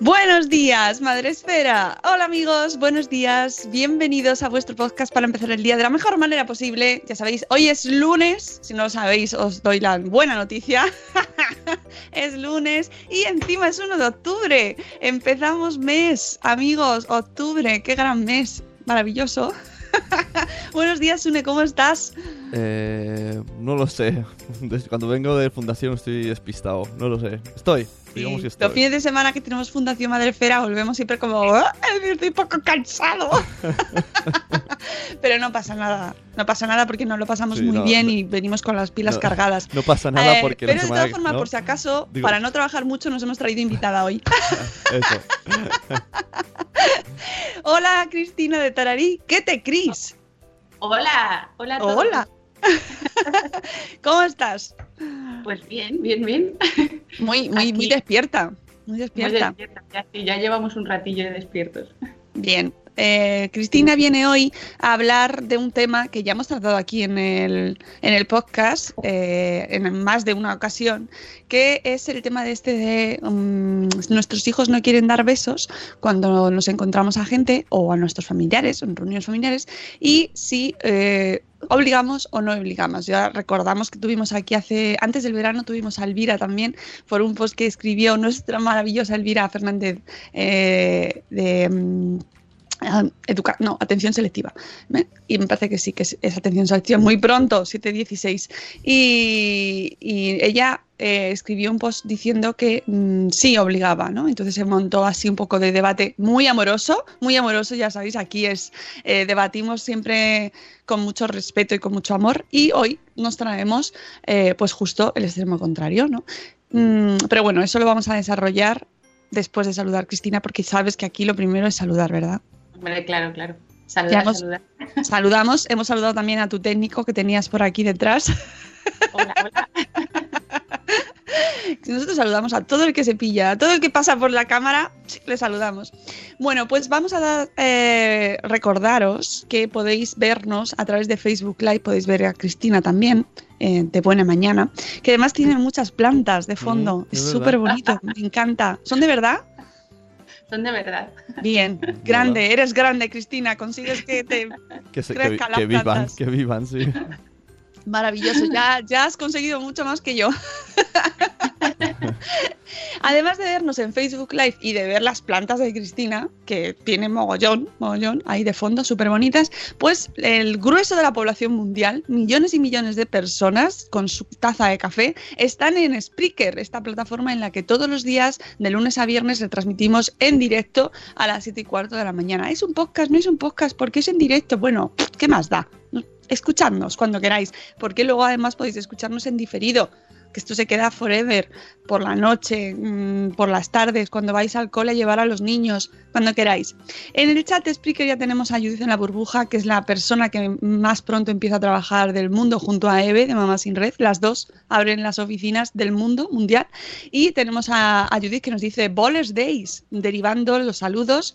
Buenos días, Madre Esfera. Hola amigos, buenos días. Bienvenidos a vuestro podcast para empezar el día de la mejor manera posible. Ya sabéis, hoy es lunes. Si no lo sabéis, os doy la buena noticia. es lunes y encima es 1 de octubre. Empezamos mes, amigos. Octubre, qué gran mes. Maravilloso. buenos días, Sune, ¿cómo estás? Eh, no lo sé. Desde cuando vengo de fundación estoy despistado. No lo sé. Estoy. Digamos que Los estoy. fines de semana que tenemos Fundación Madre Esfera volvemos siempre como "Ah, estoy un poco cansado. Pero no pasa nada, no pasa nada porque nos lo pasamos Sí, muy no, bien no. y venimos con las pilas No, cargadas. No pasa nada Eh, porque la pero de todas formas, ¿no? por si acaso, Digo- para no trabajar mucho, nos hemos traído invitada hoy. Eso. Hola, Cristina de Tararí. ¿Qué te cris? Hola, hola a todos. Hola. ¿Cómo estás? Pues bien, bien, bien. Muy, muy, muy despierta. Muy Muy despierta. despierta, Ya, sí, ya llevamos un ratillo de despiertos. Bien. Eh, Cristina viene hoy a hablar de un tema que ya hemos tratado aquí en el, en el podcast eh, en más de una ocasión, que es el tema de este de mm, nuestros hijos no quieren dar besos cuando nos encontramos a gente o a nuestros familiares, en reuniones familiares, y si eh, obligamos o no obligamos. Ya recordamos que tuvimos aquí hace, antes del verano tuvimos a Elvira también por un post que escribió nuestra maravillosa Elvira Fernández eh, de... ah, educa no, atención selectiva. ¿eh? Y me parece que sí, que es, atención selectiva muy pronto, 7.16. Y, y ella eh, escribió un post diciendo que mm, sí obligaba, ¿no? Entonces se montó así un poco de debate muy amoroso, muy amoroso, ya sabéis, aquí es, eh, debatimos siempre con mucho respeto y con mucho amor. Y hoy nos traemos, pues justo el extremo contrario, ¿no? Mm, pero bueno, eso lo vamos a desarrollar después de saludar, Cristina, porque sabes que aquí lo primero es saludar, ¿verdad? Claro, claro. Hemos- saludar. Saludamos, hemos saludado también a tu técnico que tenías por aquí detrás. Hola, hola. Nosotros saludamos a todo el que se pilla, a todo el que pasa por la cámara, le saludamos. Bueno, pues vamos a dar, eh, recordaros que podéis vernos a través de Facebook Live, podéis ver a Cristina también, eh, de Buena Mañana, que además tiene muchas plantas de fondo, Mm, es súper bonito, me encanta. ¿Son de verdad? Son de verdad. Bien, grande, eres grande, Cristina, consigues que te... Que, se- que, que vivan, plantas. que vivan, sí. Maravilloso, ya, ya has conseguido mucho más que yo. Además de vernos en Facebook Live y de ver las plantas de Cristina, que tiene mogollón, mogollón, ahí de fondo, súper bonitas, pues el grueso de la población mundial, millones y millones de personas con su taza de café, están en Spreaker, esta plataforma en la que todos los días, de lunes a viernes, le transmitimos en directo a las 7 y cuarto de la mañana. ¿Es un podcast? ¿No es un podcast? porque es en directo? Bueno, ¿qué más da? Escuchadnos cuando queráis, porque luego además podéis escucharnos en diferido esto se queda forever, por la noche, mmm, por las tardes, cuando vais al cole a llevar a los niños, cuando queráis. En el chat Spreaker ya tenemos a Judith en la burbuja, que es la persona que más pronto empieza a trabajar del mundo junto a Eve de Mamá Sin Red. Las dos abren las oficinas del mundo mundial. Y tenemos a, a Judith que nos dice Bowlers Days, derivando los saludos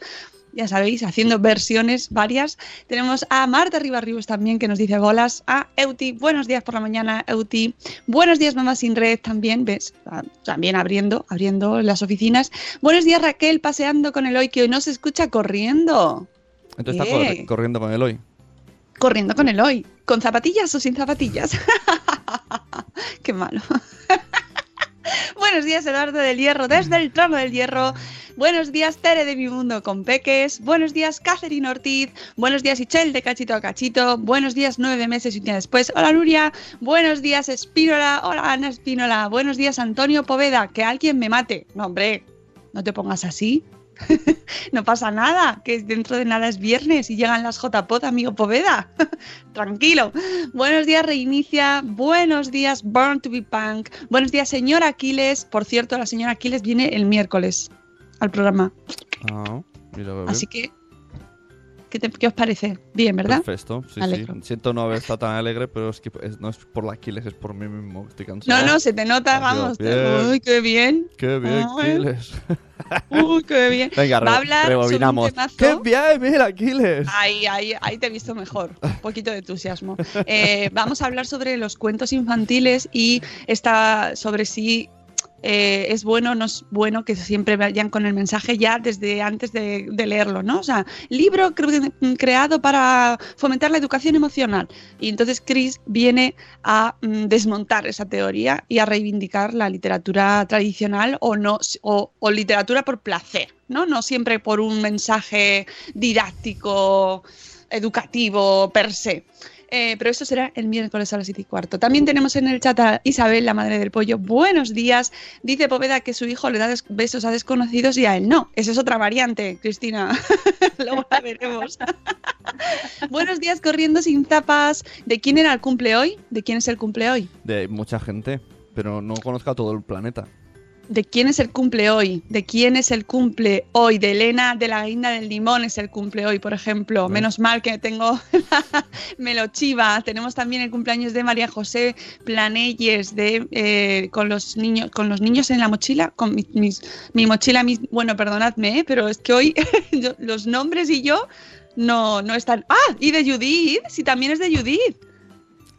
ya sabéis, haciendo versiones varias. Tenemos a Marta Ribarribos también que nos dice bolas, a Euti, buenos días por la mañana, Euti, buenos días Mamá Sin Red también, ves, también abriendo, abriendo las oficinas. Buenos días Raquel, paseando con el hoy que hoy no se escucha corriendo. Entonces está cor- corriendo con el hoy. Corriendo con el hoy, con zapatillas o sin zapatillas. Qué malo. Buenos días, Eduardo del Hierro, desde el trono del Hierro. Buenos días, Tere de Mi Mundo con Peques. Buenos días, Catherine Ortiz. Buenos días, Ichel de Cachito a Cachito. Buenos días, nueve meses y un día después. Hola, Nuria. Buenos días, Espínola. Hola, Ana Espínola. Buenos días, Antonio Poveda. Que alguien me mate. No, hombre, no te pongas así. no pasa nada, que dentro de nada es viernes y llegan las JPOT, amigo Poveda. Tranquilo. Buenos días, Reinicia. Buenos días, Born to be Punk. Buenos días, señora Aquiles. Por cierto, la señora Aquiles viene el miércoles al programa. Ah. Así que, ¿qué, te- qué os parece? Bien, ¿verdad? Perfecto, sí, Alegro. sí. Siento no haber estado tan alegre, pero es que es- no es por la Aquiles, es por mí mismo. Estoy cansado. No, no, se te nota, vamos. Uy, qué bien. Qué bien. Aquiles. Uy, qué bien. Venga, Va a re- hablar sobre un rebobinamos. ¡Qué bien, mira, Aquiles! Ahí, ahí, ahí te he visto mejor. Un poquito de entusiasmo. Eh, vamos a hablar sobre los cuentos infantiles y esta, sobre si eh, es bueno no es bueno que siempre vayan con el mensaje ya desde antes de, leerlo, ¿no? O sea, libro cre- creado para fomentar la educación emocional. Y entonces Chris viene a mm, desmontar esa teoría y a reivindicar la literatura tradicional o no o, o literatura por placer, ¿no? No siempre por un mensaje didáctico, educativo per se. Eh, pero eso será el miércoles a las 7 y cuarto. También tenemos en el chat a Isabel, la madre del pollo. Buenos días. Dice Poveda que su hijo le da besos a desconocidos y a él no. Esa es otra variante, Cristina. Luego la veremos. Buenos días, corriendo sin tapas. ¿De quién era el cumple hoy? ¿De quién es el cumple hoy? De mucha gente, pero no conozco a todo el planeta. ¿De quién es el cumple hoy? ¿De quién es el cumple hoy? De Elena de la Guinda del Limón es el cumple hoy, por ejemplo. Menos mal que tengo Melochiva. Tenemos también el cumpleaños de María José Planelles de eh, con los niños con los niños en la mochila, con mi, mis- mi mochila, mis- bueno, perdonadme, ¿eh? pero es que hoy los nombres y yo no, no están. ¡Ah! Y de Judith, sí, también es de Judith.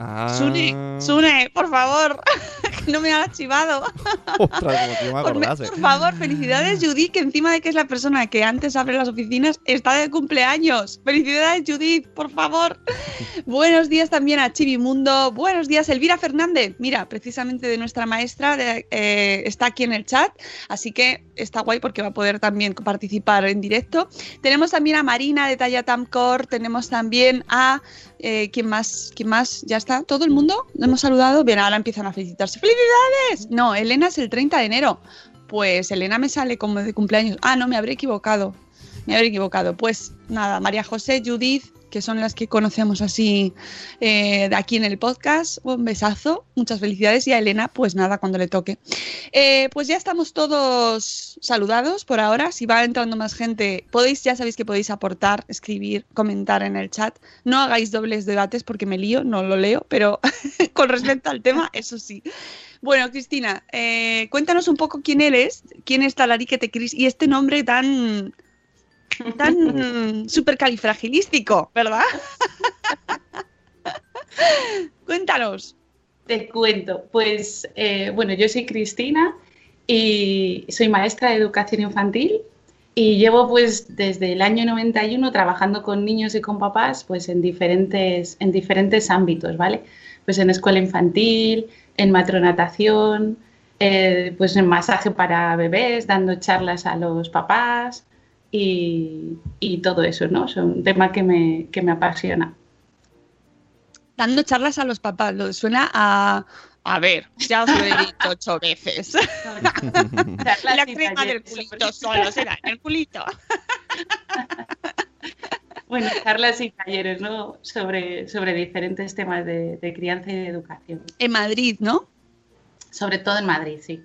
Ah. Sune, Sune, por favor, no me hagas chivado. Como si Por, me- acordase. por favor, felicidades Judith, que encima de que es la persona que antes abre las oficinas, está de cumpleaños. Felicidades Judith, por favor. Buenos días también a Chivimundo. Buenos días Elvira Fernández. Mira, precisamente de nuestra maestra de- eh, está aquí en el chat, así que está guay porque va a poder también participar en directo. Tenemos también a Marina de Talla Tamcor, tenemos también a eh, ¿quién más? ¿Quién más? ¿Ya está? ¿Todo el mundo? ¿Lo hemos saludado? Bien, ahora empiezan a felicitarse. ¡Felicidades! No, Elena es el 30 de enero. Pues Elena me sale como de cumpleaños. Ah, no, me habré equivocado. Me habré equivocado. Pues nada, María José, Judith, que son las que conocemos así eh, de aquí en el podcast. Un besazo, muchas felicidades. Y a Elena, pues nada, cuando le toque. Eh, pues ya estamos todos saludados por ahora. Si va entrando más gente, podéis, ya sabéis que podéis aportar, escribir, comentar en el chat. No hagáis dobles debates porque me lío, no lo leo, pero con respecto al tema, eso sí. Bueno, Cristina, eh, cuéntanos un poco quién eres, quién es Talariquete Cris y este nombre tan tan supercalifragilístico, ¿verdad? Cuéntanos. Te cuento, pues eh, bueno, yo soy Cristina y soy maestra de educación infantil y llevo pues desde el año 91 trabajando con niños y con papás pues en diferentes, en diferentes ámbitos, ¿vale? Pues en escuela infantil, en matronatación, eh, pues en masaje para bebés, dando charlas a los papás y, y todo eso, ¿no? Es un tema que me, que me apasiona. Dando charlas a los papás, lo suena a... A ver, ya os lo he dicho ocho veces. La crema del culito solo será en el culito. Bueno, charlas y talleres, ¿no? Sobre, sobre diferentes temas de, de crianza y de educación. En Madrid, ¿no? Sobre todo en Madrid, sí.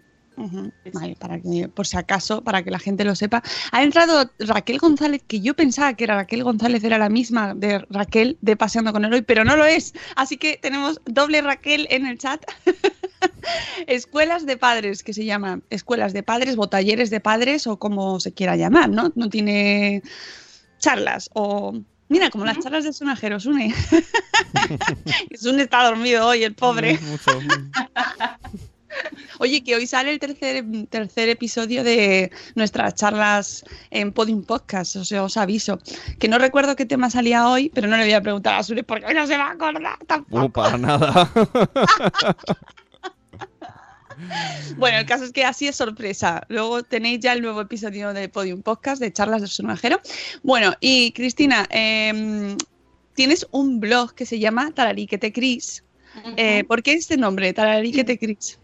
Vale, para que, por si acaso, para que la gente lo sepa. Ha entrado Raquel González, que yo pensaba que era Raquel González, era la misma de Raquel de Paseando con Eloy, pero no lo es. Así que tenemos doble Raquel en el chat. Escuelas de padres, que se llama escuelas de padres o talleres de padres o como se quiera llamar, ¿no? No tiene charlas o... Mira, como las charlas de sonajeros, une. Sune está dormido hoy, el pobre. Mucho. Oye, que hoy sale el tercer, tercer episodio de nuestras charlas en Podium Podcast, o sea, os aviso. Que no recuerdo qué tema salía hoy, pero no le voy a preguntar a Sune porque hoy no se va a acordar tampoco. Uh, para nada. Bueno, el caso es que así es sorpresa. Luego tenéis ya el nuevo episodio de Podium Podcast de charlas del sonajero. Bueno, y Cristina, em, tienes un blog que se llama Tarariquete Cris. Eh, ¿Por qué este nombre, Tarariquete Cris?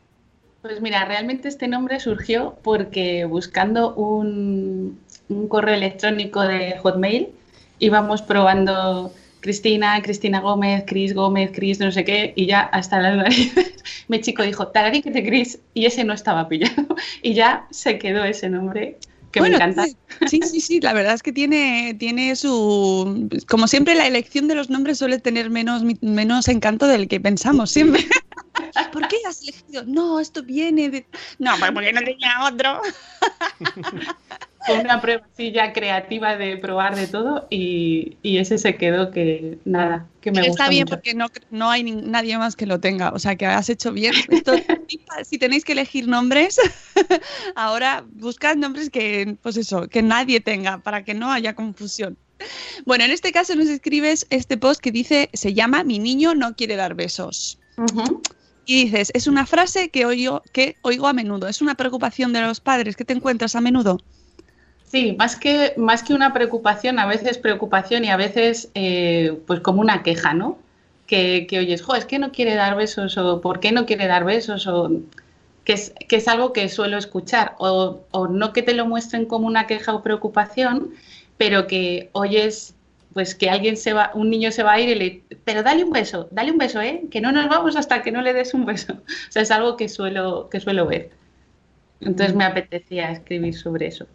Pues mira, realmente este nombre surgió porque buscando un, un correo electrónico de Hotmail íbamos probando Cristina, Cristina Gómez, Cris Gómez, Cris no sé qué, y ya hasta las narices mi chico dijo, Tarariquete Cris, y ese no estaba pillado. Y ya se quedó ese nombre que Bueno, me encanta. Sí, sí, sí, la verdad es que tiene, tiene su... Como siempre, la elección de los nombres suele tener menos, menos encanto del que pensamos siempre. ¿Por qué has elegido? No, esto viene de... No, pues porque no tenía otro. Fue una prueba así ya creativa de probar de todo y, y ese se quedó que nada, que me Pero gusta Está bien mucho. porque no, no hay nadie más que lo tenga. O sea, que has hecho bien. Esto- si tenéis que elegir nombres, ahora buscad nombres que, pues eso, que nadie tenga para que no haya confusión. Bueno, en este caso nos escribes este post que dice, se llama Mi niño no quiere dar besos. Y dices, es una frase que oigo, que oigo a menudo, es una preocupación de los padres que te encuentras a menudo. Sí, más que, más que una preocupación, a veces preocupación y a veces eh, pues como una queja, ¿no? Que, que oyes, jo, es que no quiere dar besos o ¿por qué no quiere dar besos? o que es, que es algo que suelo escuchar o, o no que te lo muestren como una queja o preocupación, pero que oyes pues que alguien se va, un niño se va a ir y le, pero dale un beso, dale un beso, ¿eh? Que no nos vamos hasta que no le des un beso. O sea, es algo que suelo, que suelo ver. Entonces me apetecía escribir sobre eso.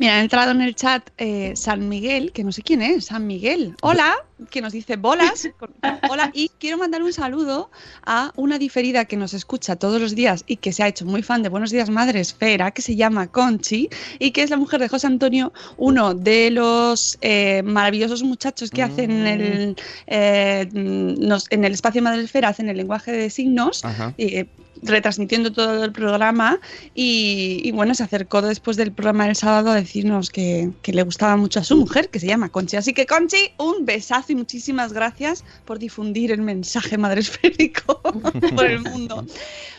Mira, ha entrado en el chat eh, San Miguel, que no sé quién es, San Miguel. Hola, que nos dice bolas. con- Hola, y quiero mandar un saludo a una diferida que nos escucha todos los días y que se ha hecho muy fan de Buenos Días Madre Esfera, que se llama Conchi y que es la mujer de José Antonio, uno de los eh, maravillosos muchachos que hacen el, eh, nos- en el espacio Madre Esfera, hacen el lenguaje de signos. Ajá. eh, retransmitiendo todo el programa y, y bueno, se acercó después del programa del sábado a decirnos que, que le gustaba mucho a su mujer, que se llama Conchi. Así que Conchi, un besazo y muchísimas gracias por difundir el mensaje madresférico por el mundo.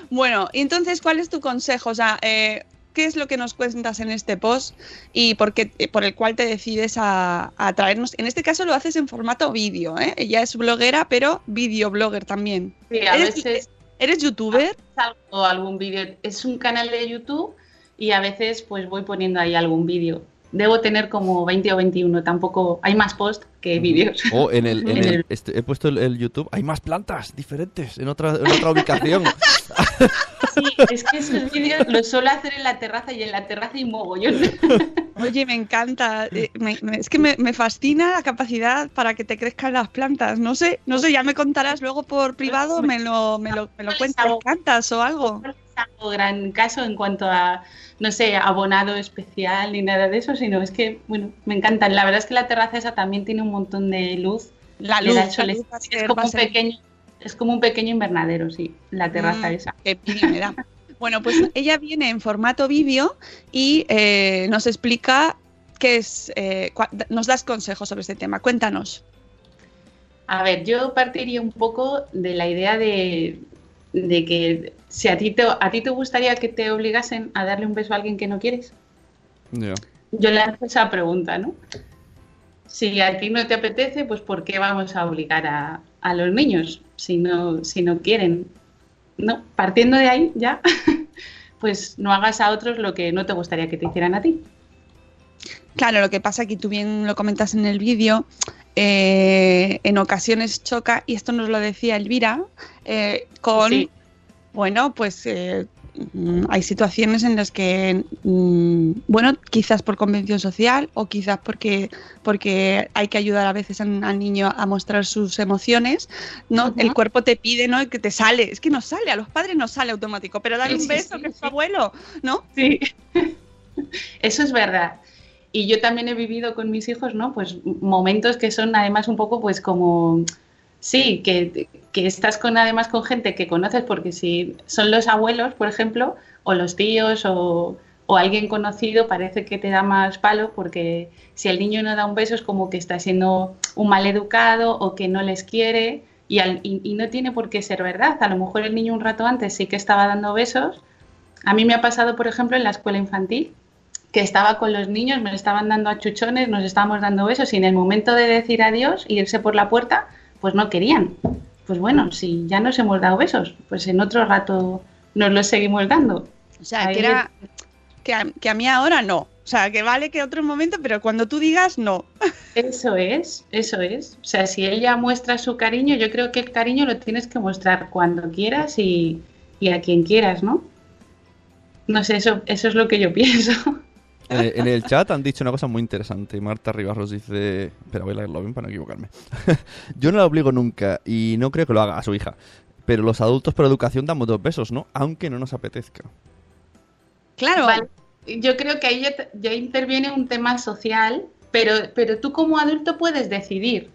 Bueno, y entonces, ¿cuál es tu consejo? O sea, eh, ¿qué es lo que nos cuentas en este post y por, qué- eh, por el cual te decides a, a traernos? En este caso lo haces en formato vídeo, ¿eh? Ella es bloguera, pero videoblogger también. Sí, a ¿Eres- veces ¿Eres youtuber? salgo algún vídeo. Es un canal de YouTube y a veces pues voy poniendo ahí algún vídeo. Debo tener como 20 o 21, tampoco hay más post que vídeos. O en el, en En el- el- este, he puesto el, el YouTube. Hay más plantas diferentes en otra, en otra ubicación. Sí, es que esos vídeos los suelo hacer en la terraza y en la terraza hay mogollón. Oye, me encanta. eh, me- me- es que me, me fascina la capacidad para que te crezcan las plantas. No sé, no sé, ya me contarás luego por privado, me lo, me lo, me lo cuentas, cantas o algo. Hago gran caso en cuanto a, no sé, abonado especial ni nada de eso, sino es que, bueno, me encantan. La verdad es que la terraza esa también tiene un montón de luz. La luz, la Es como un pequeño, es como un pequeño invernadero, sí, la terraza Mm, esa. qué envidia me da. Bueno, pues ella viene en formato vídeo y eh, nos explica qué es, eh, nos das consejos sobre este tema. Cuéntanos. A ver, yo partiría un poco de la idea de, de que si a ti te, a ti te gustaría que te obligasen a darle un beso a alguien que no quieres. Yo le hago esa pregunta, ¿no? Si a ti no te apetece, pues ¿por qué vamos a obligar a, a los niños si no, si no quieren? No, partiendo de ahí ya, pues no hagas a otros lo que no te gustaría que te hicieran a ti. Claro, lo que pasa que tú bien lo comentas en el vídeo, eh, en ocasiones choca, y esto nos lo decía Elvira, eh, con, Sí. bueno, pues eh, mm, hay situaciones en las que, mm, bueno, quizás por convención social o quizás porque, porque hay que ayudar a veces al, al niño a mostrar sus emociones, ¿no? El cuerpo te pide, ¿no? Que te sale, es que no sale, a los padres no sale automático, pero dale Sí, un beso, sí, que es tu abuelo, ¿no? Sí, eso es verdad. Y yo también he vivido con mis hijos, ¿no? Pues momentos que son además un poco pues como, sí, que, que estás con además con gente que conoces porque si son los abuelos, por ejemplo, o los tíos o, o alguien conocido, parece que te da más palo porque si el niño no da un beso es como que está siendo un mal educado o que no les quiere y, al- y- y no tiene por qué ser verdad. A lo mejor el niño un rato antes sí que estaba dando besos. A mí me ha pasado, por ejemplo, en la escuela infantil, que estaba con los niños, me estaban dando achuchones, nos estábamos dando besos y en el momento de decir adiós y irse por la puerta, pues no querían. Pues bueno, si ya nos hemos dado besos, pues en otro rato nos los seguimos dando. O sea, Ahí que era que a, que a mí ahora no. O sea, que vale que otro momento, pero cuando tú digas no. Eso es, eso es. O sea, si ella muestra su cariño, yo creo que el cariño lo tienes que mostrar cuando quieras y, y a quien quieras, ¿no? No sé, eso, eso es lo que yo pienso. Eh, en el chat han dicho una cosa muy interesante. Marta Ribarros dice. Espera, voy a leerlo bien para no equivocarme. Yo no la obligo nunca y no creo que lo haga a su hija. Pero los adultos por educación damos dos besos, ¿no? Aunque no nos apetezca. Claro. Vale. Yo creo que ahí ya, te- ya interviene un tema social, pero, pero tú como adulto puedes decidir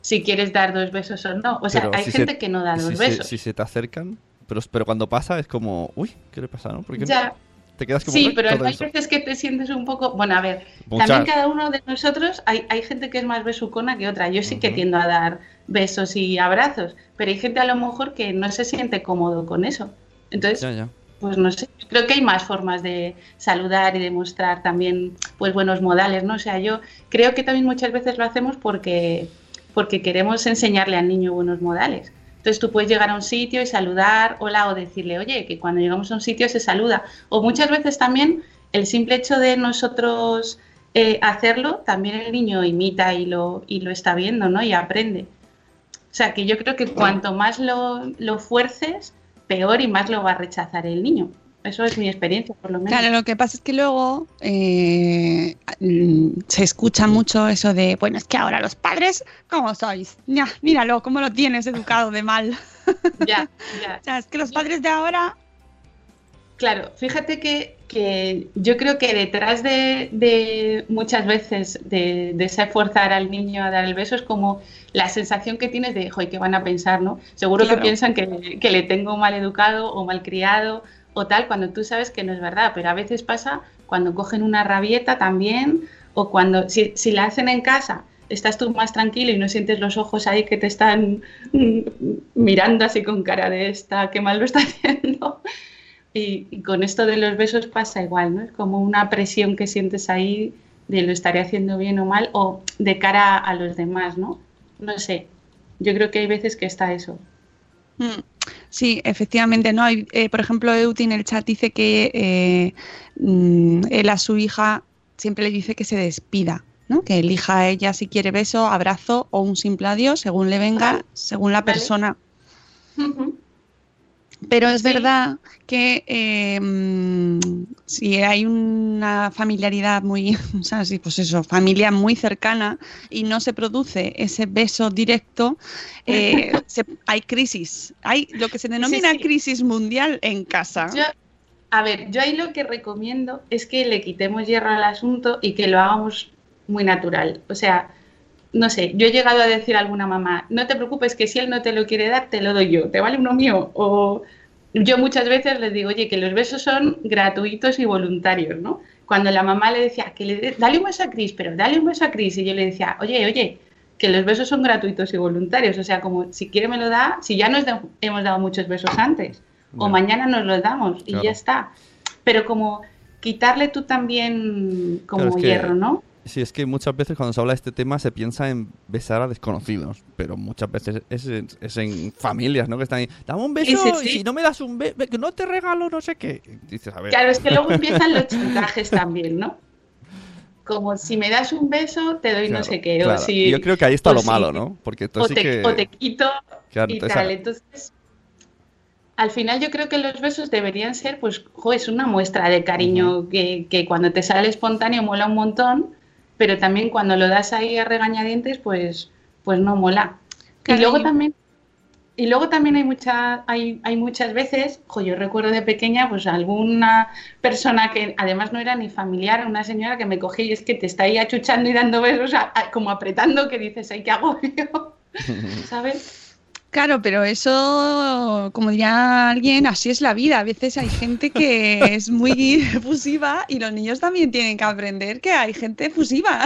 si quieres dar dos besos o no. O sea, Pero hay si gente se- que no da dos si, besos. Se, si se te acercan. Pero, pero cuando pasa es como. Uy, ¿qué le pasa, no? Porque Ya, te quedas como. sí, "Ay, pero hay eso". veces que te sientes un poco... Bueno, a ver, Muchas. también cada uno de nosotros, hay, hay gente que es más besucona que otra. Yo sí que tiendo a dar besos y abrazos, pero hay gente a lo mejor que no se siente cómodo con eso. Entonces, Ya, ya. pues no sé, creo que hay más formas de saludar y de mostrar también pues buenos modales, ¿no? O sea, yo creo que también muchas veces lo hacemos porque, porque queremos enseñarle al niño buenos modales. Entonces tú puedes llegar a un sitio y saludar, hola, o decirle, oye, que cuando llegamos a un sitio se saluda. O muchas veces también el simple hecho de nosotros eh, hacerlo, también el niño imita y lo, y lo está viendo, ¿no? Y aprende. O sea, que yo creo que cuanto más lo, lo fuerces, peor y más lo va a rechazar el niño. Eso es mi experiencia, por lo menos. Claro, lo que pasa es que luego eh, se escucha mucho eso de, bueno, es que ahora los padres, ¿cómo sois? Ya, míralo, cómo lo tienes educado de mal. Ya, ya. O sea, es que los padres de ahora, Claro, fíjate que, que yo creo que detrás de, de muchas veces de, de forzar al niño a dar el beso es como la sensación que tienes de, joder, ¿qué van a pensar, no? Seguro Claro. que piensan que, que le tengo mal educado o mal criado o tal, cuando tú sabes que no es verdad, pero a veces pasa cuando cogen una rabieta también o cuando, si, si la hacen en casa, estás tú más tranquilo y no sientes los ojos ahí que te están mirando así con cara de esta, qué mal lo está haciendo. Y, y con esto de los besos pasa igual, ¿no? Es como una presión que sientes ahí de lo estaré haciendo bien o mal o de cara a los demás, ¿no? No sé. Yo creo que hay veces que está eso. mm, sí, efectivamente, no hay, eh, por ejemplo, Euti en el chat dice que eh, mm, él a su hija siempre le dice que se despida. ¿no? Que elija a ella si quiere beso, abrazo o un simple adiós, según le venga, Vale. según la Vale. persona. Pero es Sí. verdad que eh, si hay una familiaridad muy, o sea, sí, pues eso, familia muy cercana y no se produce ese beso directo, eh, se- hay crisis. Hay lo que se denomina sí. crisis mundial en casa. Yo, a ver, yo ahí lo que recomiendo es que le quitemos hierro al asunto y que lo hagamos muy natural. O sea, no sé, yo he llegado a decir a alguna mamá, no te preocupes que si él no te lo quiere dar, te lo doy yo, ¿te vale uno mío? O yo muchas veces les digo, oye, que los besos son gratuitos y voluntarios, ¿no? Cuando la mamá le decía, que le dale un beso a Cris, pero dale un beso a Cris, y yo le decía, oye, oye, que los besos son gratuitos y voluntarios. O sea, como si quiere me lo da, si ya nos da- hemos dado muchos besos antes, o mañana nos los damos y Claro. ya está. Pero como quitarle tú también como Claro, es que- hierro, ¿no? Sí, es que muchas veces cuando se habla de este tema se piensa en besar a desconocidos, pero muchas veces es, en- es en familias, ¿no? Que están ahí, dame un beso Sí, sí, sí. y si no me das un beso, no te regalo no sé qué. Dices, a ver, Claro, es que luego empiezan los chantajes también, ¿no? Como si me das un beso, te doy no sé qué. claro. O si, yo creo que ahí está o lo si- malo, ¿no? Porque O entonces te, sí que... o te quito Claro, y tal. Entonces, al final yo creo que los besos deberían ser, pues, jo, es una muestra de cariño que, que cuando te sale espontáneo mola un montón, pero también cuando lo das ahí a regañadientes, pues, pues no mola. Claro, y luego también y luego también hay, mucha, hay, hay muchas veces, jo, yo recuerdo de pequeña, pues alguna persona que además no era ni familiar, una señora que me cogía y es que te está ahí achuchando y dando besos, a- a- como apretando, que dices, ay, ¿qué hago yo? ¿Sabes? Claro, pero eso, como diría alguien, así es la vida. A veces hay gente que es muy efusiva y los niños también tienen que aprender que hay gente efusiva.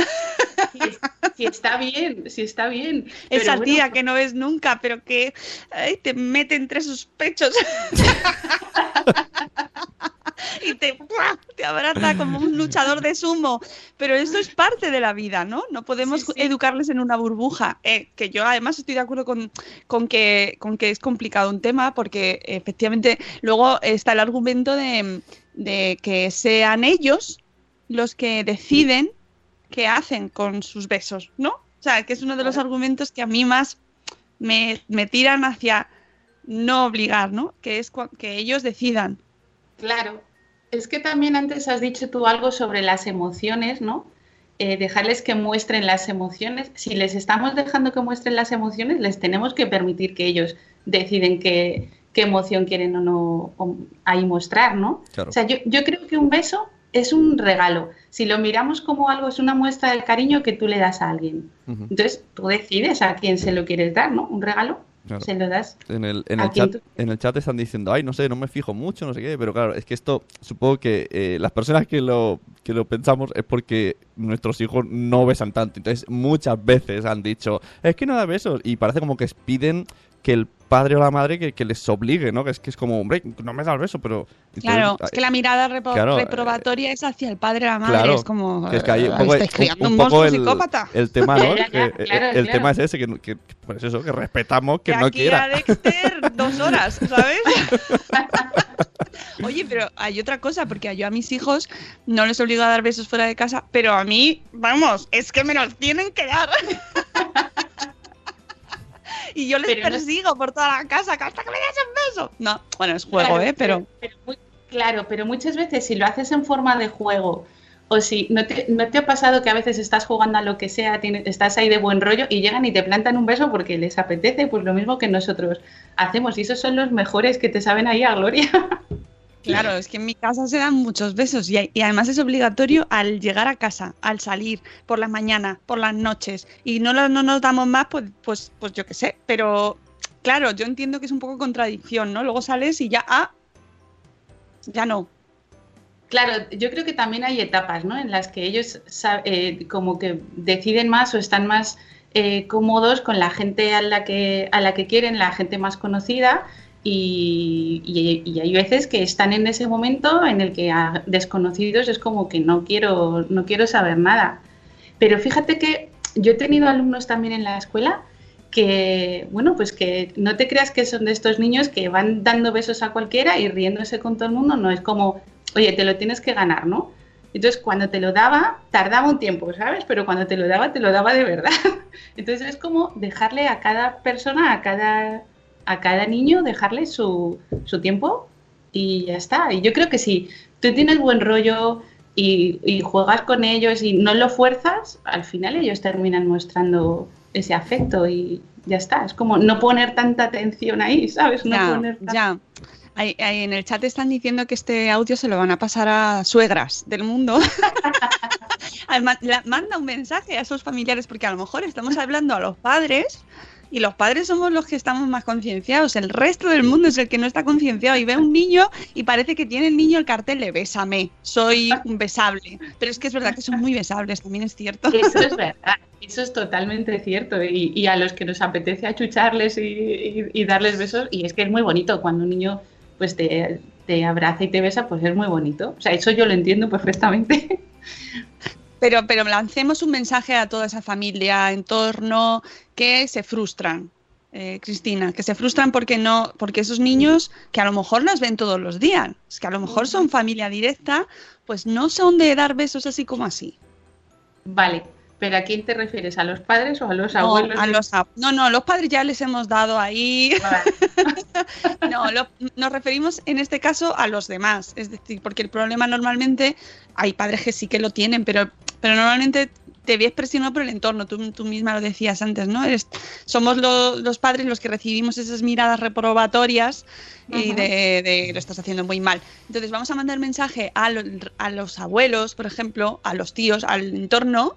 Si, es- si está bien, si está bien. Esa bueno, tía que no ves nunca, pero que ay, te mete entre sus pechos. y te, te abraza como un luchador de sumo. Pero eso es parte de la vida, ¿no? No podemos Sí, sí. educarles en una burbuja. Eh, que yo además estoy de acuerdo con, con, que, con que es complicado un tema, porque efectivamente luego está el argumento de, de que sean ellos los que deciden qué hacen con sus besos, ¿no? O sea, que es uno de los argumentos que a mí más me, me tiran hacia no obligar, ¿no? Que es que ellos decidan. Claro. Es que también antes has dicho tú algo sobre las emociones, ¿no? Eh, dejarles que muestren las emociones. Si les estamos dejando que muestren las emociones, les tenemos que permitir que ellos deciden qué, qué emoción quieren o no o- ahí mostrar, ¿no? Claro. O sea, yo, yo creo que un beso es un regalo. Si lo miramos como algo, es una muestra de cariño que tú le das a alguien. Entonces, tú decides a quién se lo quieres dar, ¿no? Un regalo, claro. se lo das. En el, en, ¿A el chat, en el chat están diciendo, ay, no sé, no me fijo mucho, no sé qué, pero claro, es que esto, supongo que eh, las personas que lo, que lo pensamos es porque nuestros hijos no besan tanto. Entonces, muchas veces han dicho, es que no da besos, y parece como que piden que el padre o la madre que, que les obligue, ¿no? Que es que es como, hombre, no me das beso, pero... entonces, Claro, ah, es que la mirada repo- claro, eh, reprobatoria es hacia el padre y la madre. Claro, es como. que es que hay un "Ah, poco, un- un poco el, psicópata. el tema, ¿no? Que, claro, eh, el tema es ese, que, que- pues eso, que respetamos que no aquí quiera. a Dexter, dos horas, ¿sabes? Oye, pero hay otra cosa, porque yo a mis hijos no les obligo a dar besos fuera de casa, pero a mí, vamos, es que me los tienen que dar. Y yo les Pero no- persigo por toda la casa hasta que me des un beso. No, bueno, es juego, Claro, ¿eh? Pero muy- claro, pero muchas veces si lo haces en forma de juego o si no te, no te ha pasado que a veces estás jugando a lo que sea, tienes- estás ahí de buen rollo y llegan y te plantan un beso porque les apetece, pues lo mismo que nosotros hacemos y esos son los mejores que te saben ahí a gloria. Claro, es que en mi casa se dan muchos besos y, y además es obligatorio al llegar a casa, al salir, por la mañana, por las noches y no, lo- no nos damos más, pues, pues, pues yo qué sé. Pero claro, yo entiendo que es un poco contradicción, ¿no? Luego sales y ya, ah, ya no. Claro, yo creo que también hay etapas, ¿no? En las que ellos eh, como que deciden más o están más eh, cómodos con la gente a la que a la que quieren, la gente más conocida. Y, y- y hay veces que están en ese momento en el que a desconocidos es como que no quiero, no quiero saber nada. Pero fíjate que yo he tenido alumnos también en la escuela que, bueno, pues que no te creas que son de estos niños que van dando besos a cualquiera y riéndose con todo el mundo, no es como, oye, te lo tienes que ganar, ¿no? Entonces, cuando te lo daba, tardaba un tiempo, ¿sabes? Pero cuando te lo daba, te lo daba de verdad. Entonces, es como dejarle a cada persona, a cada, a cada niño, dejarle su, su tiempo y ya está. Y yo creo que si tú tienes buen rollo y, y juegas con ellos y no lo fuerzas, al final ellos terminan mostrando ese afecto y ya está. Es como no poner tanta atención ahí, ¿sabes? No ya, poner ya. Ahí- ahí en el chat están diciendo que este audio se lo van a pasar a suegras del mundo. Además, la- manda un mensaje a esos familiares porque a lo mejor estamos hablando a los padres y los padres somos los que estamos más concienciados. El resto del mundo es el que no está concienciado y ve a un niño y parece que tiene el niño el cartel de bésame, soy un besable. Pero es que es verdad que son muy besables, también es cierto. Eso es verdad, eso es totalmente cierto. Y, a los que nos apetece achucharles y, darles besos, y es que es muy bonito cuando un niño pues te abraza y te besa, pues es muy bonito. O sea, eso yo lo entiendo perfectamente. Pero, pero lancemos un mensaje a toda esa familia, en torno, que se frustran. Eh, Cristina, que se frustran porque no, porque esos niños que a lo mejor las ven todos los días, que a lo mejor son familia directa, pues no son de dar besos así como así. Vale, ¿Pero a quién te refieres? ¿A los padres o a los abuelos? No, a los, no, no, los padres ya les hemos dado ahí. no, nos referimos en este caso a los demás. Es decir, porque el problema normalmente, hay padres que sí que lo tienen, pero, pero normalmente te ves presionado por el entorno. Tú, tú misma lo decías antes, ¿no? somos los padres los que recibimos esas miradas reprobatorias y de, de, lo estás haciendo muy mal. Entonces vamos a mandar mensaje a, a los abuelos, por ejemplo, a los tíos, al entorno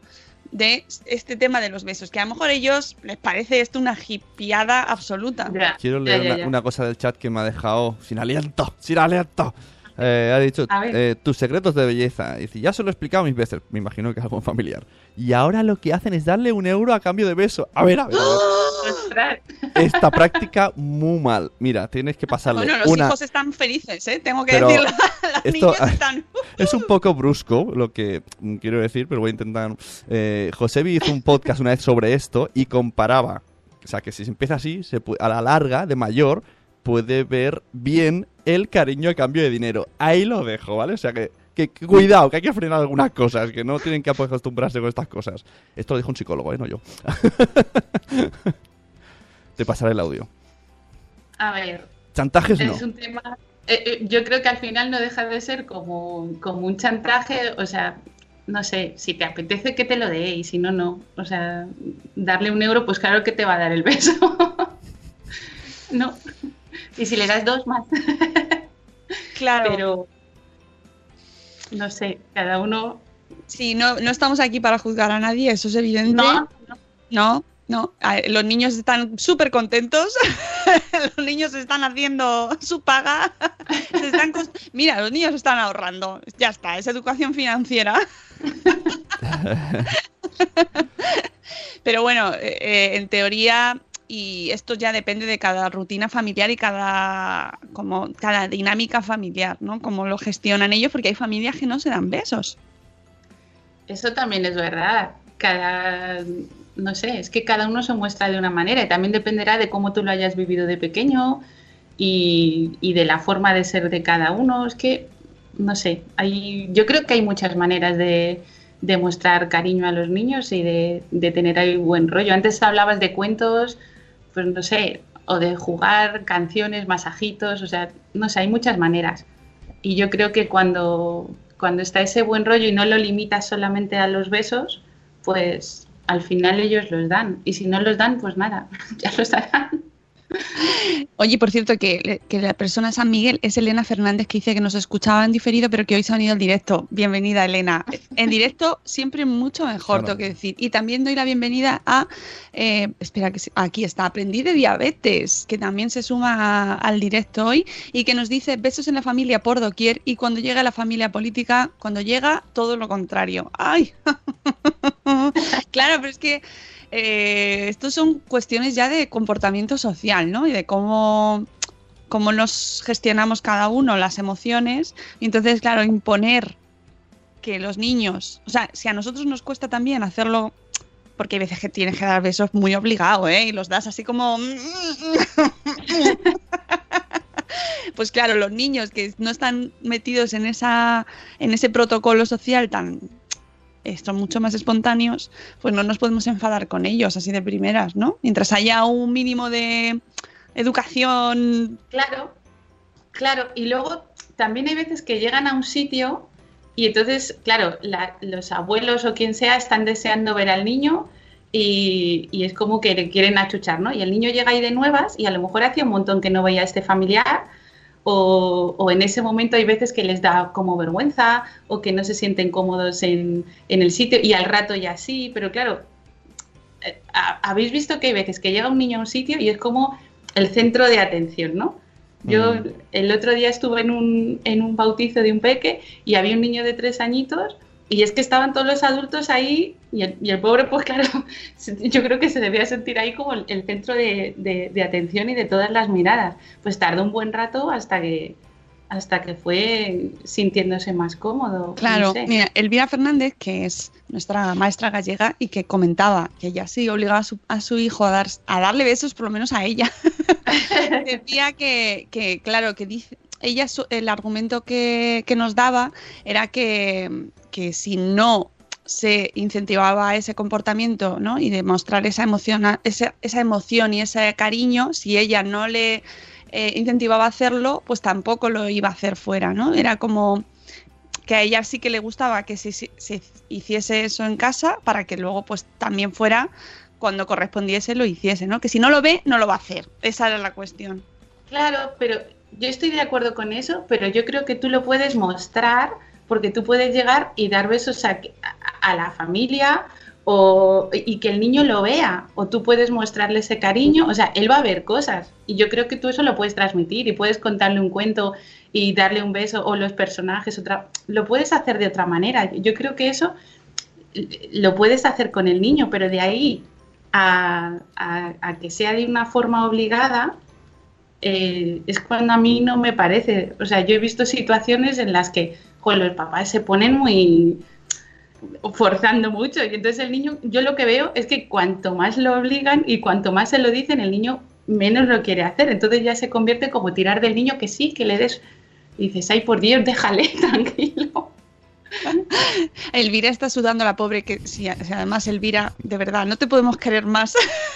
de este tema de los besos, que a lo mejor a ellos les parece esto una hipiada absoluta. Quiero leer una, cosa del chat que me ha dejado sin aliento, sin aliento. Eh, ha dicho eh, tus secretos de belleza. Dice, ya se lo he explicado mis veces. Me imagino que es algún familiar. Y ahora lo que hacen es darle un euro a cambio de beso. A ver, a ver. Esta práctica muy mal. Mira, tienes que pasarle. Bueno, los hijos están felices, ¿eh? Tengo que decirlo. esto están... es un poco brusco lo que quiero decir, pero voy a intentar. Eh, Josebi hizo un podcast una vez sobre esto y comparaba. O sea, que si se empieza así, se a la larga, de mayor, puede ver bien el cariño a cambio de dinero. Ahí lo dejo, ¿vale? O sea que que, cuidado, que hay que frenar algunas cosas, que no tienen que acostumbrarse con estas cosas. Esto lo dijo un psicólogo, ¿eh? No yo. Te pasaré el audio. A ver. Chantajes es un tema. Eh, eh, yo creo que al final no deja de ser como, como un chantaje, o sea, no sé, si te apetece que te lo dé y si no, no. O sea, darle un euro, pues claro que te va a dar el beso. no. Y si le das dos más. claro. Pero, no sé, cada uno... Sí, no, no estamos aquí para juzgar a nadie, eso es evidente. No, no. no, los niños están súper contentos, los niños están haciendo su paga, mira, los niños están ahorrando, ya está, es educación financiera. Pero bueno, eh, eh, en teoría y esto ya depende de cada rutina familiar y cada, como, cada dinámica familiar, ¿no? Cómo lo gestionan ellos, porque hay familias que no se dan besos. Eso también es verdad. Cada, no sé, es que cada uno se muestra de una manera y también dependerá de cómo tú lo hayas vivido de pequeño y, y de la forma de ser de cada uno. Es que, no sé, hay, yo creo que hay muchas maneras de, de mostrar cariño a los niños y de, de tener ahí buen rollo. Antes hablabas de cuentos pues no sé, o de jugar canciones, masajitos, o sea, no sé, hay muchas maneras. Y yo creo que cuando, cuando está ese buen rollo y no lo limitas solamente a los besos, pues al final ellos los dan. Y si no los dan, pues nada, ya los darán. Oye, por cierto, que, la persona San Miguel es Elena Fernández que dice que nos escuchaba en diferido, pero que hoy se ha unido al directo. Bienvenida, Elena. En directo siempre mucho mejor, tengo que decir. Y también doy la bienvenida a, eh, espera, que aquí está, Aprendí de Diabetes, que también se suma al directo hoy y que nos dice besos en la familia por doquier y cuando llega la familia política, cuando llega todo lo contrario. ¡Ay! claro, pero es que eh, estos son cuestiones ya de comportamiento social, ¿no? Y de cómo, cómo nos gestionamos cada uno las emociones. Y entonces, claro, imponer que los niños, o sea, si a nosotros nos cuesta también hacerlo, porque hay veces que tienes que dar besos muy obligado, ¿eh? Y los das así como... pues claro, los niños que no están metidos en esa en ese protocolo social tan son mucho más espontáneos, pues no nos podemos enfadar con ellos así de primeras, ¿no? Mientras haya un mínimo de educación. Claro, claro. Y luego también hay veces que llegan a un sitio y entonces, claro, los abuelos o quien sea están deseando ver al niño y, y, es como que le quieren achuchar, ¿no? Y el niño llega ahí de nuevas y a lo mejor hacía un montón que no veía a este familiar o, en ese momento hay veces que les da como vergüenza o que no se sienten cómodos en, el sitio y al rato ya sí, pero claro, eh, ha- habéis visto que hay veces que llega un niño a un sitio y es como el centro de atención, ¿no? Yo Mm. el otro día estuve en un, en un bautizo de un peque y había un niño de tres añitos y es que estaban todos los adultos ahí y el, y el pobre, pues claro, yo creo que se debía sentir ahí como el, el centro de, de- de atención y de todas las miradas. Pues tardó un buen rato hasta que hasta que fue sintiéndose más cómodo. no Claro, sé. mira, Elvira Fernández, que es nuestra maestra gallega y que comentaba que ella sí obligaba a su, a su hijo a, dar, a darle besos, por lo menos a ella. Decía que, que, claro, que dice, ella su- el argumento que, que nos daba era que, que si no se incentivaba ese comportamiento ¿no? y demostrar esa emoción, esa, esa emoción y ese cariño, si ella no le eh, incentivaba a hacerlo, pues tampoco lo iba a hacer fuera, ¿no? Era como que a ella sí que le gustaba que se, se- se hiciese eso en casa para que luego pues también fuera cuando correspondiese lo hiciese, ¿no? Que si no lo ve, no lo va a hacer. Esa era la cuestión. Claro, pero yo estoy de acuerdo con eso, pero yo creo que tú lo puedes mostrar porque tú puedes llegar y dar besos a, a- la familia o, y que el niño lo vea o tú puedes mostrarle ese cariño, o sea, él va a ver cosas y yo creo que tú eso lo puedes transmitir y puedes contarle un cuento y darle un beso o los personajes, otra, lo puedes hacer de otra manera. Yo creo que eso lo puedes hacer con el niño, pero de ahí a, a- a que sea de una forma obligada, eh, es cuando a mí no me parece. O sea, yo he visto situaciones en las que joder, los papás se ponen muy forzando mucho y entonces el niño, yo lo que veo es que cuanto más lo obligan y cuanto más se lo dicen, el niño menos lo quiere hacer. Entonces ya se convierte como tirar del niño que sí, que le des... Y dices, ay, por Dios, déjale tranquilo. Elvira está sudando la pobre, que si, además Elvira, de verdad, no te podemos querer más.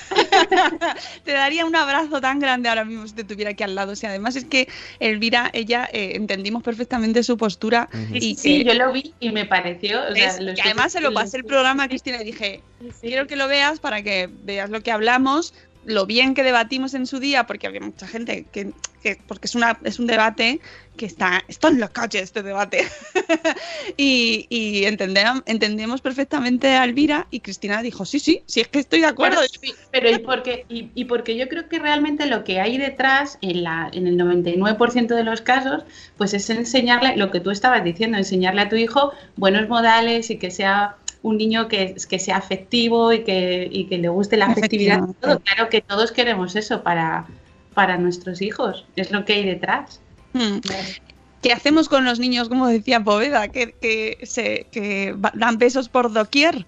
te daría un abrazo tan grande ahora mismo si te tuviera aquí al lado. Si además es que Elvira, ella, eh, entendimos perfectamente su postura y sí, que- yo lo vi y me pareció... o sea, es- estoy- además se lo pasé el programa a Cristina y dije, Sí. quiero que lo veas para que veas lo que hablamos, lo bien que debatimos en su día, porque había mucha gente que, que- porque es una es un debate que está está en la calle este debate. Y, y entendemos, perfectamente a Elvira y Cristina dijo sí sí sí es que estoy de acuerdo pero y porque, y, y porque yo creo que realmente lo que hay detrás, en, la, en el 99% de los casos, pues es enseñarle lo que tú estabas diciendo, enseñarle a tu hijo buenos modales y que sea un niño que, que sea afectivo y que, y que le guste la afectividad. Todo. Claro que todos queremos eso para, para nuestros hijos, es lo que hay detrás. Hmm. ¿Qué hacemos con los niños, como decía Poveda, que, que, se, que dan besos por doquier?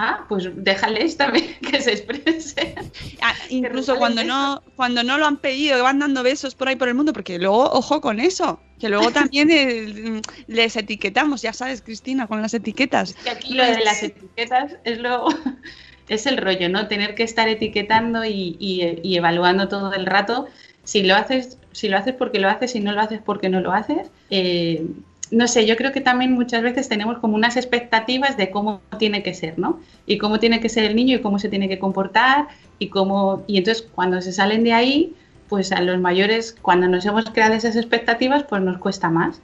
Ah, pues déjales también que se expresen. Ah, incluso cuando no, cuando no lo han pedido, que van dando besos por ahí por el mundo, porque luego, ojo con eso, que luego también eh, les etiquetamos, ya sabes, Cristina, con las etiquetas. Que aquí lo de las etiquetas es lo es el rollo, ¿no? Tener que estar etiquetando y, y- y evaluando todo el rato. Si lo haces, si lo haces porque lo haces, si no lo haces porque no lo haces. Eh, no sé, yo creo que también muchas veces tenemos como unas expectativas de cómo tiene que ser, ¿no? Y cómo tiene que ser el niño y cómo se tiene que comportar y cómo y entonces cuando se salen de ahí, pues a los mayores cuando nos hemos creado esas expectativas, pues nos cuesta más.